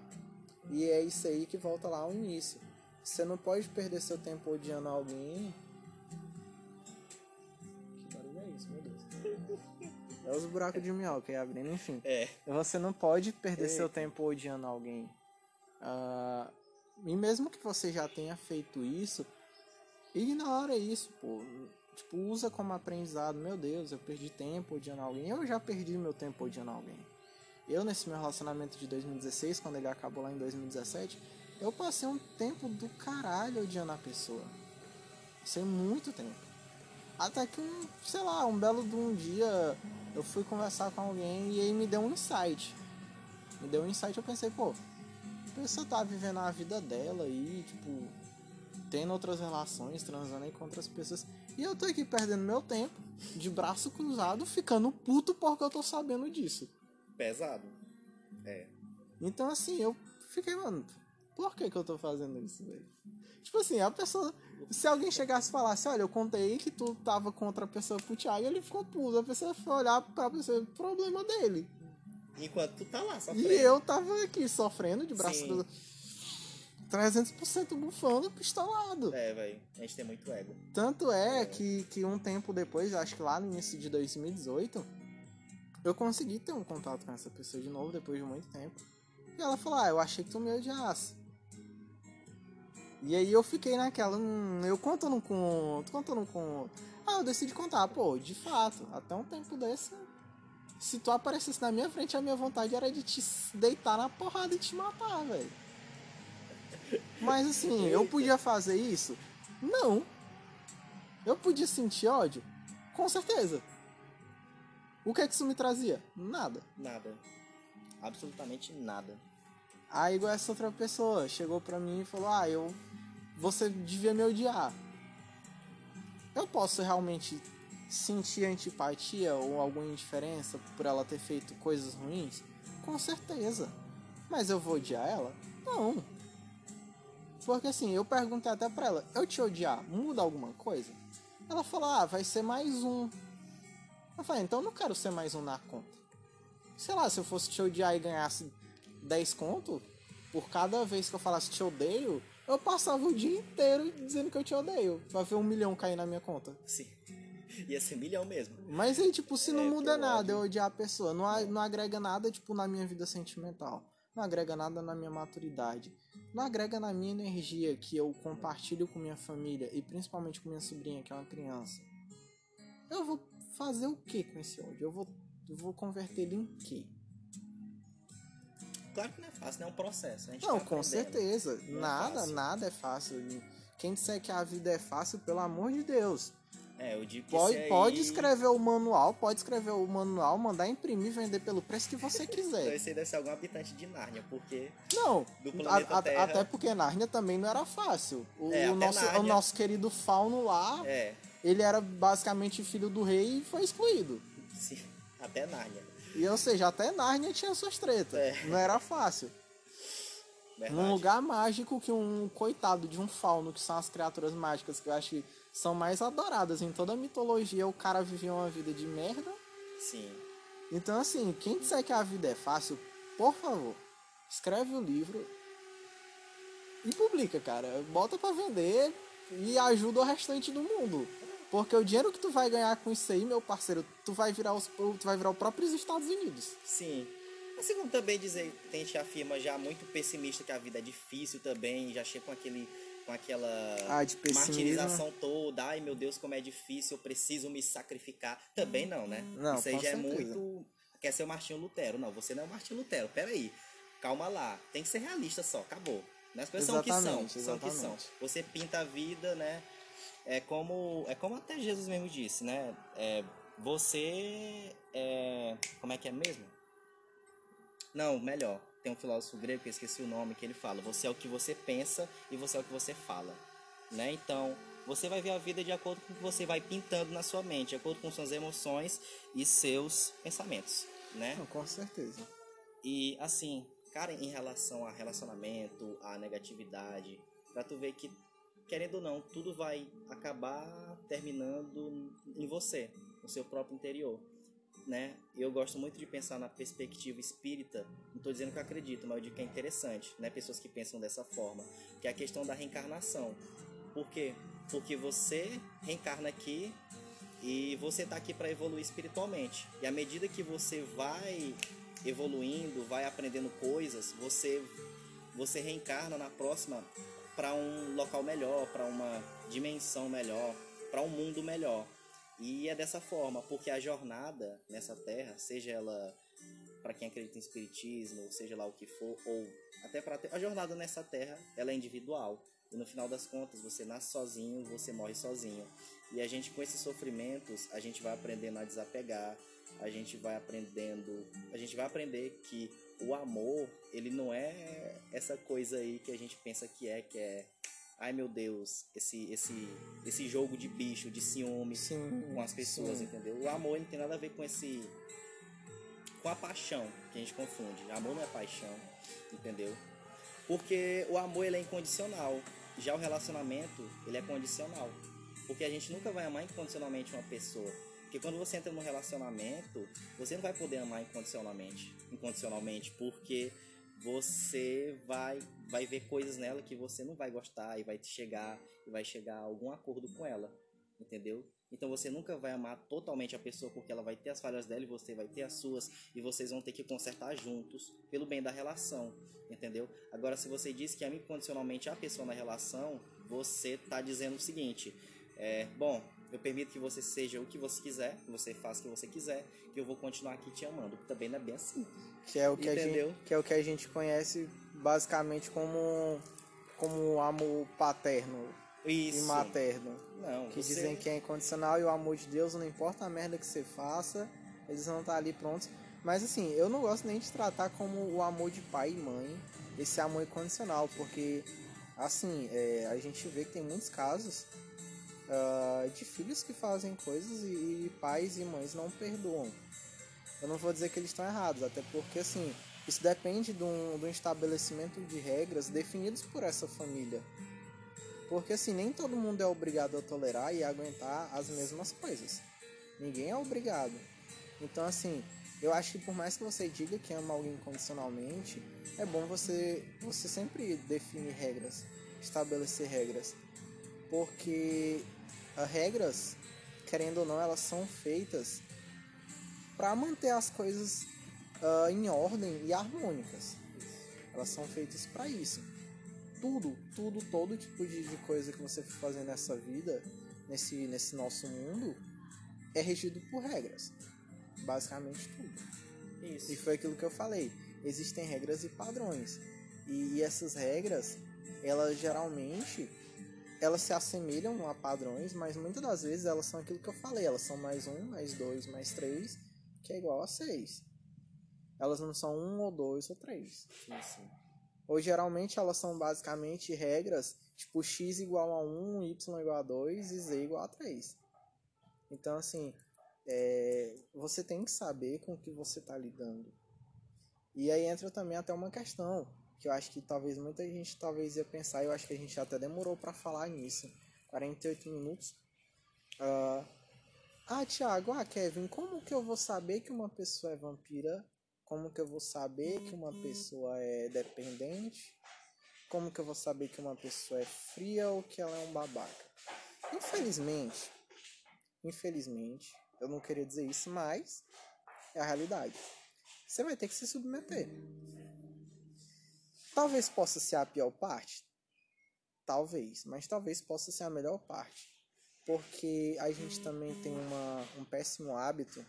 Speaker 1: E é isso aí que volta lá ao início. Você não pode perder seu tempo odiando alguém. Que barulho é isso, meu Deus? É os buracos de minhoca aí abrindo, enfim.
Speaker 2: É.
Speaker 1: Você não pode perder seu tempo odiando alguém. Ah, e mesmo que você já tenha feito isso, ignora isso, pô. Tipo, usa como aprendizado. Meu Deus, eu perdi tempo odiando alguém. Eu já perdi meu tempo odiando alguém. Eu, nesse meu relacionamento de 2016, quando ele acabou lá em 2017, eu passei um tempo do caralho odiando a pessoa. Passei muito tempo. Até que, um, sei lá, um belo de um dia eu fui conversar com alguém e aí me deu um insight. Me deu um insight, eu pensei, pô, a pessoa tá vivendo a vida dela aí, tipo, tendo outras relações, transando aí com outras pessoas. E eu tô aqui perdendo meu tempo, de braço cruzado, ficando puto porque eu tô sabendo disso.
Speaker 2: Pesado. É.
Speaker 1: Então, assim, eu fiquei, mano, por que que eu tô fazendo isso, velho? Tipo assim, a pessoa. Se alguém chegasse e falasse, olha, eu contei que tu tava com outra pessoa pro Thiago, ele ficou puto. A pessoa foi olhar pra pessoa, problema dele.
Speaker 2: Enquanto tu tá lá, só
Speaker 1: E eu tava aqui sofrendo de braço cruzado. 300% bufando, pistolado.
Speaker 2: É, velho. A gente tem muito ego.
Speaker 1: Tanto é que, que um tempo depois, acho que lá no início de 2018, eu consegui ter um contato com essa pessoa de novo, depois de muito tempo. E ela falou, ah, eu achei que tu me odiasse. E aí eu fiquei naquela, hum, eu conto ou não conto, conto ou não conto. Ah, eu decidi contar, pô, de fato, até um tempo desse, se tu aparecesse na minha frente, a minha vontade era de te deitar na porrada e te matar, velho. Mas assim, eu podia fazer isso? Não. Eu podia sentir ódio? Com certeza. O que é que isso me trazia? Nada.
Speaker 2: Nada. Absolutamente nada.
Speaker 1: Aí igual essa outra pessoa chegou pra mim e falou: "Ah, eu você devia me odiar". Eu posso realmente sentir antipatia ou alguma indiferença por ela ter feito coisas ruins? Com certeza. Mas eu vou odiar ela? Não. Porque assim, eu perguntei até pra ela: "Eu te odiar muda alguma coisa?" Ela falou: "Ah, vai ser mais um". Eu falei: "Então eu não quero ser mais um na conta". Sei lá, se eu fosse te odiar e ganhasse 10 conto, por cada vez que eu falasse te odeio, eu passava o dia inteiro dizendo que eu te odeio. Vai ver um milhão cair na minha conta.
Speaker 2: Sim. Ia ser milhão mesmo.
Speaker 1: Mas aí, tipo, se não
Speaker 2: É,
Speaker 1: muda nada
Speaker 2: ódio.
Speaker 1: eu odiar a pessoa, não, não agrega nada, tipo, na minha vida sentimental. Não agrega nada na minha maturidade. Não agrega na minha energia que eu compartilho com minha família e principalmente com minha sobrinha, que é uma criança. Eu vou fazer o que com esse ódio? Eu vou, eu vou converter ele em quê?
Speaker 2: Claro que não é fácil, né? É um processo. Gente
Speaker 1: Não,
Speaker 2: tá
Speaker 1: com certeza.
Speaker 2: Não é
Speaker 1: nada,
Speaker 2: fácil.
Speaker 1: nada é fácil. Quem disser que a vida é fácil, pelo amor de Deus.
Speaker 2: É, eu digo que
Speaker 1: Pode,
Speaker 2: esse aí...
Speaker 1: pode escrever o manual, pode escrever o manual, mandar imprimir, vender pelo preço que você
Speaker 2: Então
Speaker 1: quiser.
Speaker 2: esse aí deve ser algum habitante de Nárnia, porque...
Speaker 1: Não, a- a-
Speaker 2: Terra.
Speaker 1: até porque Nárnia também não era fácil. O,
Speaker 2: É,
Speaker 1: o nosso, o nosso querido fauno lá,
Speaker 2: É,
Speaker 1: ele era basicamente filho do rei e foi excluído.
Speaker 2: sim, até Nárnia.
Speaker 1: E ou seja, até Nárnia tinha suas tretas.
Speaker 2: É.
Speaker 1: Não era fácil.
Speaker 2: Verdade.
Speaker 1: Num lugar mágico que um coitado de um fauno, que são as criaturas mágicas que eu acho que são mais adoradas em toda a mitologia, o cara vivia uma vida de merda.
Speaker 2: Sim.
Speaker 1: Então, assim, quem disser que a vida é fácil, por favor, escreve o livro e publica, cara. Bota pra vender e ajuda o restante do mundo. Porque o dinheiro que tu vai ganhar com isso aí, meu parceiro, tu vai virar os, tu vai virar o próprio Estados Unidos.
Speaker 2: Sim. Como também dizer, tem gente afirma já muito pessimista que a vida é difícil também, já chega com aquele com aquela
Speaker 1: Ah,
Speaker 2: martirização toda, ai meu Deus, como é difícil, eu preciso me sacrificar. Também não, né?
Speaker 1: Não,
Speaker 2: Isso aí já é
Speaker 1: certeza.
Speaker 2: muito. Quer ser o Martinho Lutero. Não, você não é o Martinho Lutero. Peraí. Calma lá. Tem que ser realista só, acabou. As coisas são o que são.
Speaker 1: Exatamente,
Speaker 2: São o que são. Você pinta a vida, né? É como. É como até Jesus mesmo disse, né? É, você é. Como é que é mesmo? Não, melhor. Tem um filósofo grego que eu esqueci o nome, que ele fala: Você é o que você pensa e você é o que você fala. Né? Então, você vai ver a vida de acordo com o que você vai pintando na sua mente, de acordo com suas emoções e seus pensamentos. Né?
Speaker 1: Não, com certeza.
Speaker 2: E assim, cara, em relação a relacionamento, a negatividade, pra tu ver que, querendo ou não, tudo vai acabar terminando em você, no seu próprio interior. Né? Eu gosto muito de pensar na perspectiva espírita. Não estou dizendo que eu acredito, mas eu digo que é interessante, né? Pessoas que pensam dessa forma, que é a questão da reencarnação. Por quê? Porque você reencarna aqui e você está aqui para evoluir espiritualmente. E à medida que você vai evoluindo, vai aprendendo coisas, você você reencarna na próxima para um local melhor, para uma dimensão melhor, para um mundo melhor. E é dessa forma, porque a jornada nessa terra, seja ela para quem acredita em espiritismo, seja lá o que for, ou até para a jornada nessa terra, ela é individual. E no final das contas, você nasce sozinho, você morre sozinho. E a gente com esses sofrimentos, a gente vai aprendendo a desapegar, a gente vai aprendendo, a gente vai aprender que o amor, ele não é essa coisa aí que a gente pensa que é, que é ai meu Deus, esse esse esse jogo de bicho, de ciúme sim, com as pessoas, sim. entendeu? O amor não tem nada a ver com esse com a paixão, que a gente confunde. Amor não é paixão, entendeu? Porque o amor ele é incondicional. Já o relacionamento, ele é condicional. Porque a gente nunca vai amar incondicionalmente uma pessoa. Porque quando você entra num relacionamento, você não vai poder amar incondicionalmente, incondicionalmente, porque você vai vai ver coisas nela que você não vai gostar e vai chegar e vai chegar a algum acordo com ela, entendeu? Então você nunca vai amar totalmente a pessoa porque ela vai ter as falhas dela e você vai ter as suas e vocês vão ter que consertar juntos pelo bem da relação, entendeu? Agora se você diz que ama incondicionalmente a pessoa na relação, você está dizendo o seguinte: é, bom, eu permito que você seja o que você quiser, que você faça o que você quiser, que eu vou continuar aqui te amando. Também não é bem assim.
Speaker 1: Que é o que, Entendeu? a gente, que, é o que a gente conhece basicamente como, como amor paterno Isso. e materno. Não, que você... dizem que é incondicional e o amor de Deus, não importa a merda que você faça, eles vão estar ali prontos. Mas assim, eu não gosto nem de tratar como o amor de pai e mãe, esse amor incondicional, porque assim, é, a gente vê que tem muitos casos uh, de filhos que fazem coisas e, e pais e mães não perdoam. Eu não vou dizer que eles estão errados, até porque assim, isso depende de um, de um estabelecimento de regras definidos por essa família. Porque assim, nem todo mundo é obrigado a tolerar e a aguentar as mesmas coisas. Ninguém é obrigado. Então assim, eu acho que por mais que você diga que ama alguém incondicionalmente, é bom você, você sempre definir regras, estabelecer regras. Porque as regras, querendo ou não, elas são feitas para manter as coisas uh, em ordem e harmônicas. Elas são feitas para isso. Tudo, tudo, todo tipo de, de coisa que você for fazer nessa vida, nesse, nesse nosso mundo, é regido por regras. Basicamente tudo. Isso. E foi aquilo que eu falei. Existem regras e padrões. E, e essas regras, elas geralmente elas se assemelham a padrões, mas muitas das vezes elas são aquilo que eu falei, elas são mais um, mais dois, mais três, que é igual a seis. Elas não são um ou dois ou três. Isso. Ou geralmente elas são basicamente regras tipo x igual a 1, y igual a 2 e z igual a 3. Então assim, é, você tem que saber com o que você está lidando. E aí entra também até uma questão que eu acho que talvez muita gente talvez ia pensar, eu acho que a gente até demorou para falar nisso. 48 minutos. Uh, ah, Thiago, ah, Kevin, como que eu vou saber que uma pessoa é vampira? Como que eu vou saber que uma pessoa é dependente? Como que eu vou saber que uma pessoa é fria ou que ela é um babaca? Infelizmente, infelizmente, eu não queria dizer isso, mas é a realidade. Você vai ter que se submeter. Talvez possa ser a pior parte. Talvez, mas talvez possa ser a melhor parte. Porque a gente também tem uma, um péssimo hábito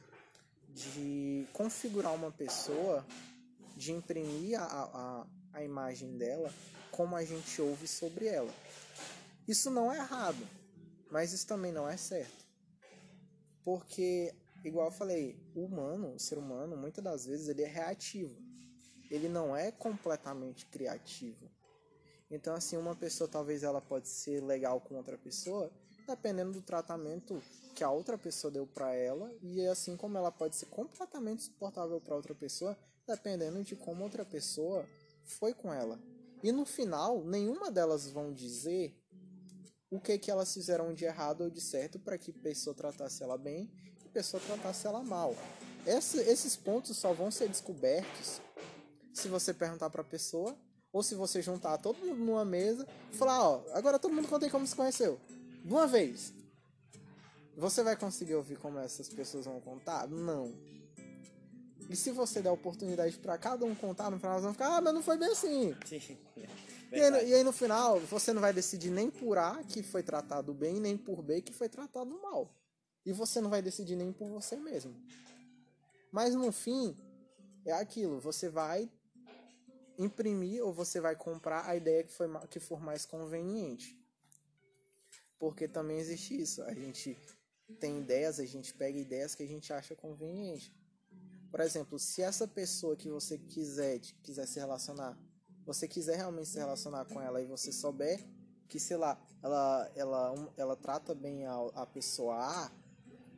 Speaker 1: de configurar uma pessoa, de imprimir a, a, a imagem dela como a gente ouve sobre ela. Isso não é errado, mas isso também não é certo. Porque, igual eu falei, o humano, o ser humano, muitas das vezes ele é reativo ele não é completamente criativo. Então, assim, uma pessoa talvez ela pode ser legal com outra pessoa, dependendo do tratamento que a outra pessoa deu para ela, e assim como ela pode ser completamente suportável para outra pessoa, dependendo de como outra pessoa foi com ela. E no final, nenhuma delas vão dizer o que que elas fizeram de errado ou de certo para que pessoa tratasse ela bem e pessoa tratasse ela mal. Esse, esses pontos só vão ser descobertos se você perguntar pra pessoa ou se você juntar todo mundo numa mesa e falar, ó, agora todo mundo contei como se conheceu. De uma vez. Você vai conseguir ouvir como essas pessoas vão contar? Não. E se você der oportunidade para cada um contar, no final elas vão ficar, ah, mas não foi bem assim.
Speaker 2: Sim.
Speaker 1: E aí, e aí, no final, você não vai decidir nem por A que foi tratado bem, nem por B que foi tratado mal. E você não vai decidir nem por você mesmo. Mas no fim, é aquilo, você vai imprimir ou você vai comprar a ideia que, foi, que for mais conveniente. Porque também existe isso. A gente tem ideias, a gente pega ideias que a gente acha conveniente. Por exemplo, se essa pessoa que você quiser, quiser se relacionar, você quiser realmente se relacionar com ela e você souber que, sei lá, ela, ela, ela trata bem a, a pessoa A,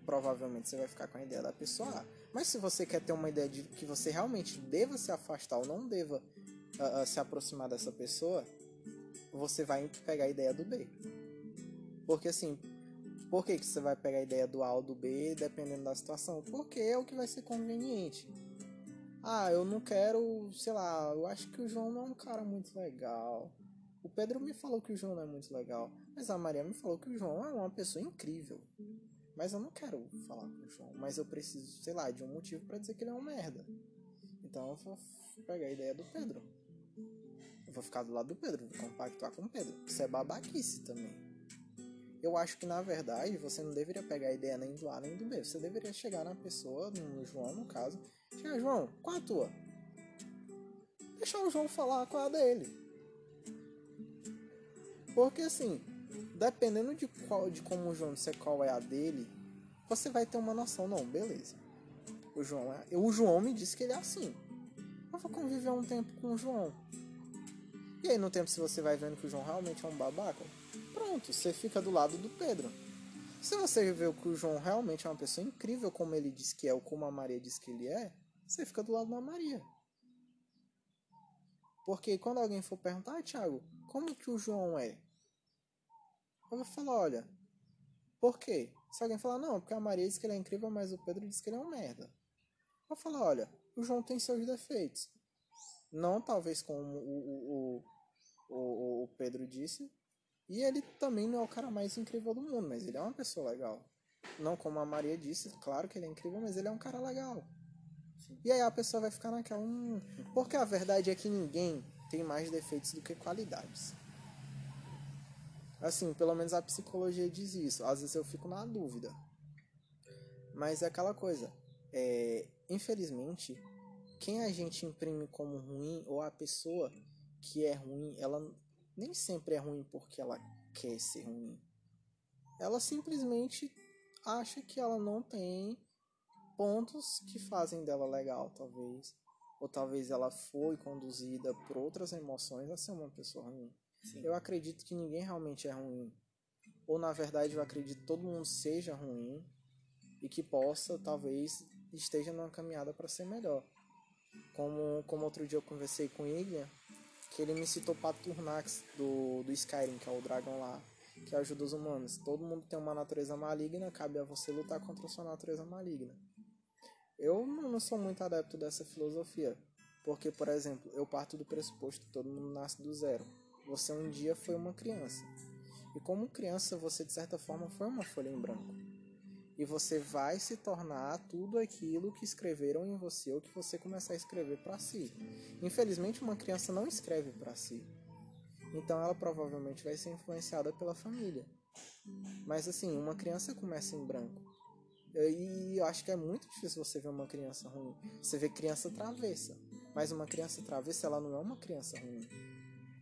Speaker 1: provavelmente você vai ficar com a ideia da pessoa A. Mas se você quer ter uma ideia de que você realmente deva se afastar ou não deva uh, se aproximar dessa pessoa, você vai pegar a ideia do B. Porque assim, por que, que você vai pegar a ideia do A ou do B dependendo da situação? Porque é o que vai ser conveniente. Ah, eu não quero, sei lá, eu acho que o João não é um cara muito legal. O Pedro me falou que o João não é muito legal. Mas a Maria me falou que o João é uma pessoa incrível. Mas eu não quero falar com o João. Mas eu preciso, sei lá, de um motivo para dizer que ele é um merda. Então eu vou pegar a ideia do Pedro. Vou ficar do lado do Pedro, vou compactuar com o Pedro. Isso é babaquice também. Eu acho que na verdade você não deveria pegar a ideia nem do A nem do B. Você deveria chegar na pessoa, no João no caso. Chegar, João, qual a tua? Deixar o João falar qual a dele. Porque assim, dependendo de, qual, de como o João disser qual é a dele, você vai ter uma noção, não, beleza. O João, é, o João me disse que ele é assim. Eu vou conviver um tempo com o João. E aí no tempo se você vai vendo que o João realmente é um babaca, pronto, você fica do lado do Pedro. Se você vê que o João realmente é uma pessoa incrível como ele diz que é ou como a Maria diz que ele é, você fica do lado da Maria. Porque quando alguém for perguntar, ah, Thiago, como que o João é? Eu vou falar, olha, por quê? Se alguém falar, não, porque a Maria diz que ele é incrível, mas o Pedro diz que ele é um merda. Eu vou falar, olha, o João tem seus defeitos. Não talvez como o, o, o, o Pedro disse. E ele também não é o cara mais incrível do mundo, mas ele é uma pessoa legal. Não como a Maria disse, claro que ele é incrível, mas ele é um cara legal. Sim. E aí a pessoa vai ficar naquela. Hum, porque a verdade é que ninguém tem mais defeitos do que qualidades. Assim, pelo menos a psicologia diz isso. Às vezes eu fico na dúvida. Mas é aquela coisa. É, infelizmente, quem a gente imprime como ruim, ou a pessoa que é ruim, ela nem sempre é ruim porque ela quer ser ruim. Ela simplesmente acha que ela não tem pontos que fazem dela legal, talvez. Ou talvez ela foi conduzida por outras emoções a ser uma pessoa ruim. Sim. Eu acredito que ninguém realmente é ruim. Ou na verdade eu acredito que todo mundo seja ruim e que possa, talvez, esteja numa caminhada para ser melhor. Como, como outro dia eu conversei com Iglia, que ele me citou Paturnax do, do Skyrim, que é o dragão lá, que ajuda os humanos. Todo mundo tem uma natureza maligna, cabe a você lutar contra a sua natureza maligna. Eu não sou muito adepto dessa filosofia, porque, por exemplo, eu parto do pressuposto que todo mundo nasce do zero. Você um dia foi uma criança. E como criança, você de certa forma foi uma folha em branco. E você vai se tornar tudo aquilo que escreveram em você ou que você começar a escrever para si. Infelizmente, uma criança não escreve para si. Então ela provavelmente vai ser influenciada pela família. Mas assim, uma criança começa em branco. E eu acho que é muito difícil você ver uma criança ruim. Você vê criança travessa. Mas uma criança travessa, ela não é uma criança ruim.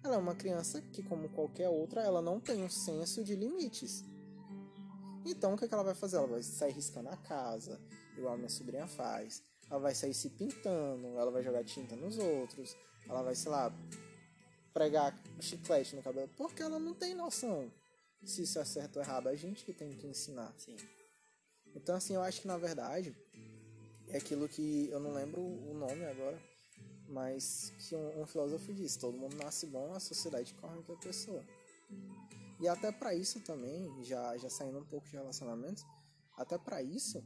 Speaker 1: Ela é uma criança que, como qualquer outra, ela não tem um senso de limites. Então, o que, é que ela vai fazer? Ela vai sair riscando a casa, igual a minha sobrinha faz. Ela vai sair se pintando, ela vai jogar tinta nos outros, ela vai, sei lá, pregar chiclete no cabelo, porque ela não tem noção se isso é certo ou errado. A gente que tem que ensinar.
Speaker 2: Sim.
Speaker 1: Então, assim, eu acho que na verdade é aquilo que eu não lembro o nome agora, mas que um, um filósofo disse: todo mundo nasce bom, a sociedade corrompe a pessoa. E até para isso também, já, já saindo um pouco de relacionamentos, até para isso,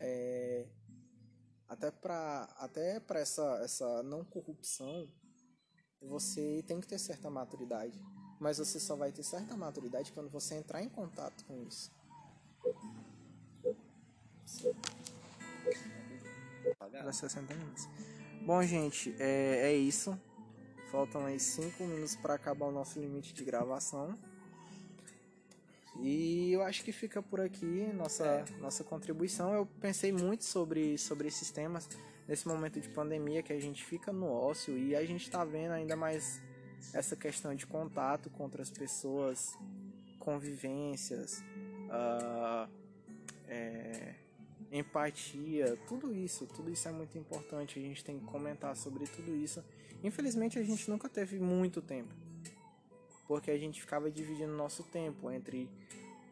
Speaker 1: é, até para até para essa essa não corrupção, você tem que ter certa maturidade. Mas você só vai ter certa maturidade quando você entrar em contato com isso. Para 60 minutos. Bom, gente, é, é isso. Faltam aí 5 minutos para acabar o nosso limite de gravação. E eu acho que fica por aqui nossa, nossa contribuição. Eu pensei muito sobre, sobre esses temas nesse momento de pandemia que a gente fica no ócio e a gente está vendo ainda mais essa questão de contato com outras pessoas, convivências, uh, é, empatia, tudo isso, tudo isso é muito importante. A gente tem que comentar sobre tudo isso. Infelizmente a gente nunca teve muito tempo, porque a gente ficava dividindo nosso tempo entre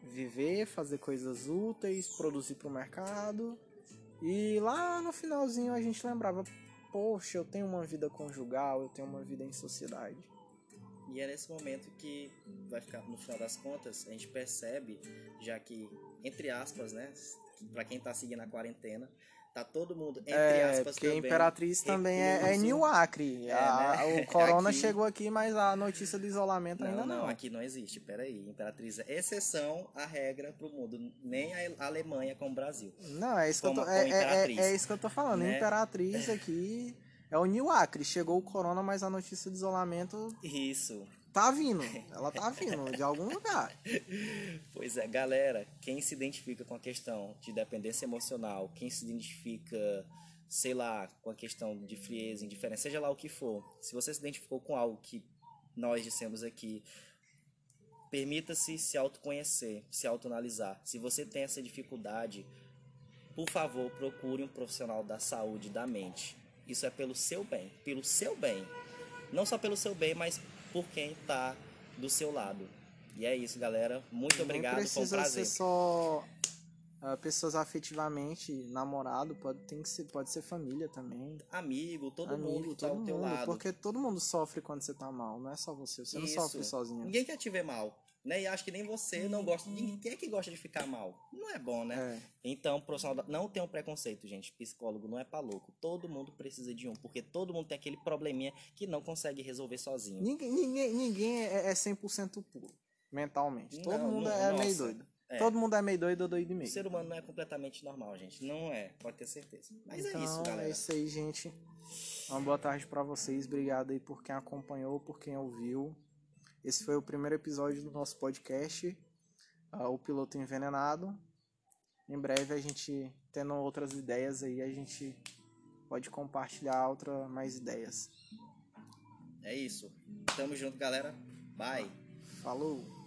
Speaker 1: viver, fazer coisas úteis, produzir para o mercado e lá no finalzinho a gente lembrava, poxa, eu tenho uma vida conjugal, eu tenho uma vida em sociedade.
Speaker 2: E é nesse momento que vai ficar, no final das contas, a gente percebe, já que, entre aspas, né, para quem tá seguindo a quarentena, Tá todo mundo, entre
Speaker 1: é,
Speaker 2: aspas,
Speaker 1: porque também. Imperatriz também é, é New Acre. É, a, né? O corona aqui... chegou aqui, mas a notícia do isolamento
Speaker 2: não,
Speaker 1: ainda
Speaker 2: não. Não, aqui não existe. Peraí. Imperatriz é exceção à regra pro mundo. Nem a Alemanha como o Brasil.
Speaker 1: Não, é isso, que eu, tô, é, é, é, isso que eu tô falando. Né? Imperatriz aqui é o New Acre. Chegou o corona, mas a notícia de isolamento...
Speaker 2: Isso
Speaker 1: tá vindo. Ela tá vindo de algum lugar.
Speaker 2: Pois é, galera, quem se identifica com a questão de dependência emocional, quem se identifica, sei lá, com a questão de frieza, indiferença, seja lá o que for, se você se identificou com algo que nós dissemos aqui, permita-se se autoconhecer, se autoanalisar. Se você tem essa dificuldade, por favor, procure um profissional da saúde da mente. Isso é pelo seu bem, pelo seu bem. Não só pelo seu bem, mas por quem está do seu lado. E é isso, galera. Muito obrigado,
Speaker 1: Nem foi um
Speaker 2: prazer.
Speaker 1: Ser só uh, pessoas afetivamente, namorado, pode, tem que ser, pode ser família também.
Speaker 2: Amigo, todo Amigo, mundo que tá ao teu lado.
Speaker 1: Porque todo mundo sofre quando você tá mal, não é só você. Você isso. não sofre sozinho.
Speaker 2: Ninguém quer te ver mal. Né? E acho que nem você não gosta. Ninguém é que gosta de ficar mal. Não é bom, né? É. Então, profissional não tem um preconceito, gente. Psicólogo não é pra louco. Todo mundo precisa de um, porque todo mundo tem aquele probleminha que não consegue resolver sozinho.
Speaker 1: Ninguém, ninguém, ninguém é 100% é puro, mentalmente. Todo mundo não, é nossa, meio doido. É. Todo mundo é meio doido ou doido meio.
Speaker 2: O ser humano não é completamente normal, gente. Não é, pode ter certeza. Mas então, é isso, galera.
Speaker 1: É isso aí, gente. Uma boa tarde para vocês. Obrigado aí por quem acompanhou, por quem ouviu. Esse foi o primeiro episódio do nosso podcast, uh, O Piloto Envenenado. Em breve a gente tendo outras ideias aí, a gente pode compartilhar outra mais ideias.
Speaker 2: É isso. Tamo junto, galera. Bye.
Speaker 1: Falou.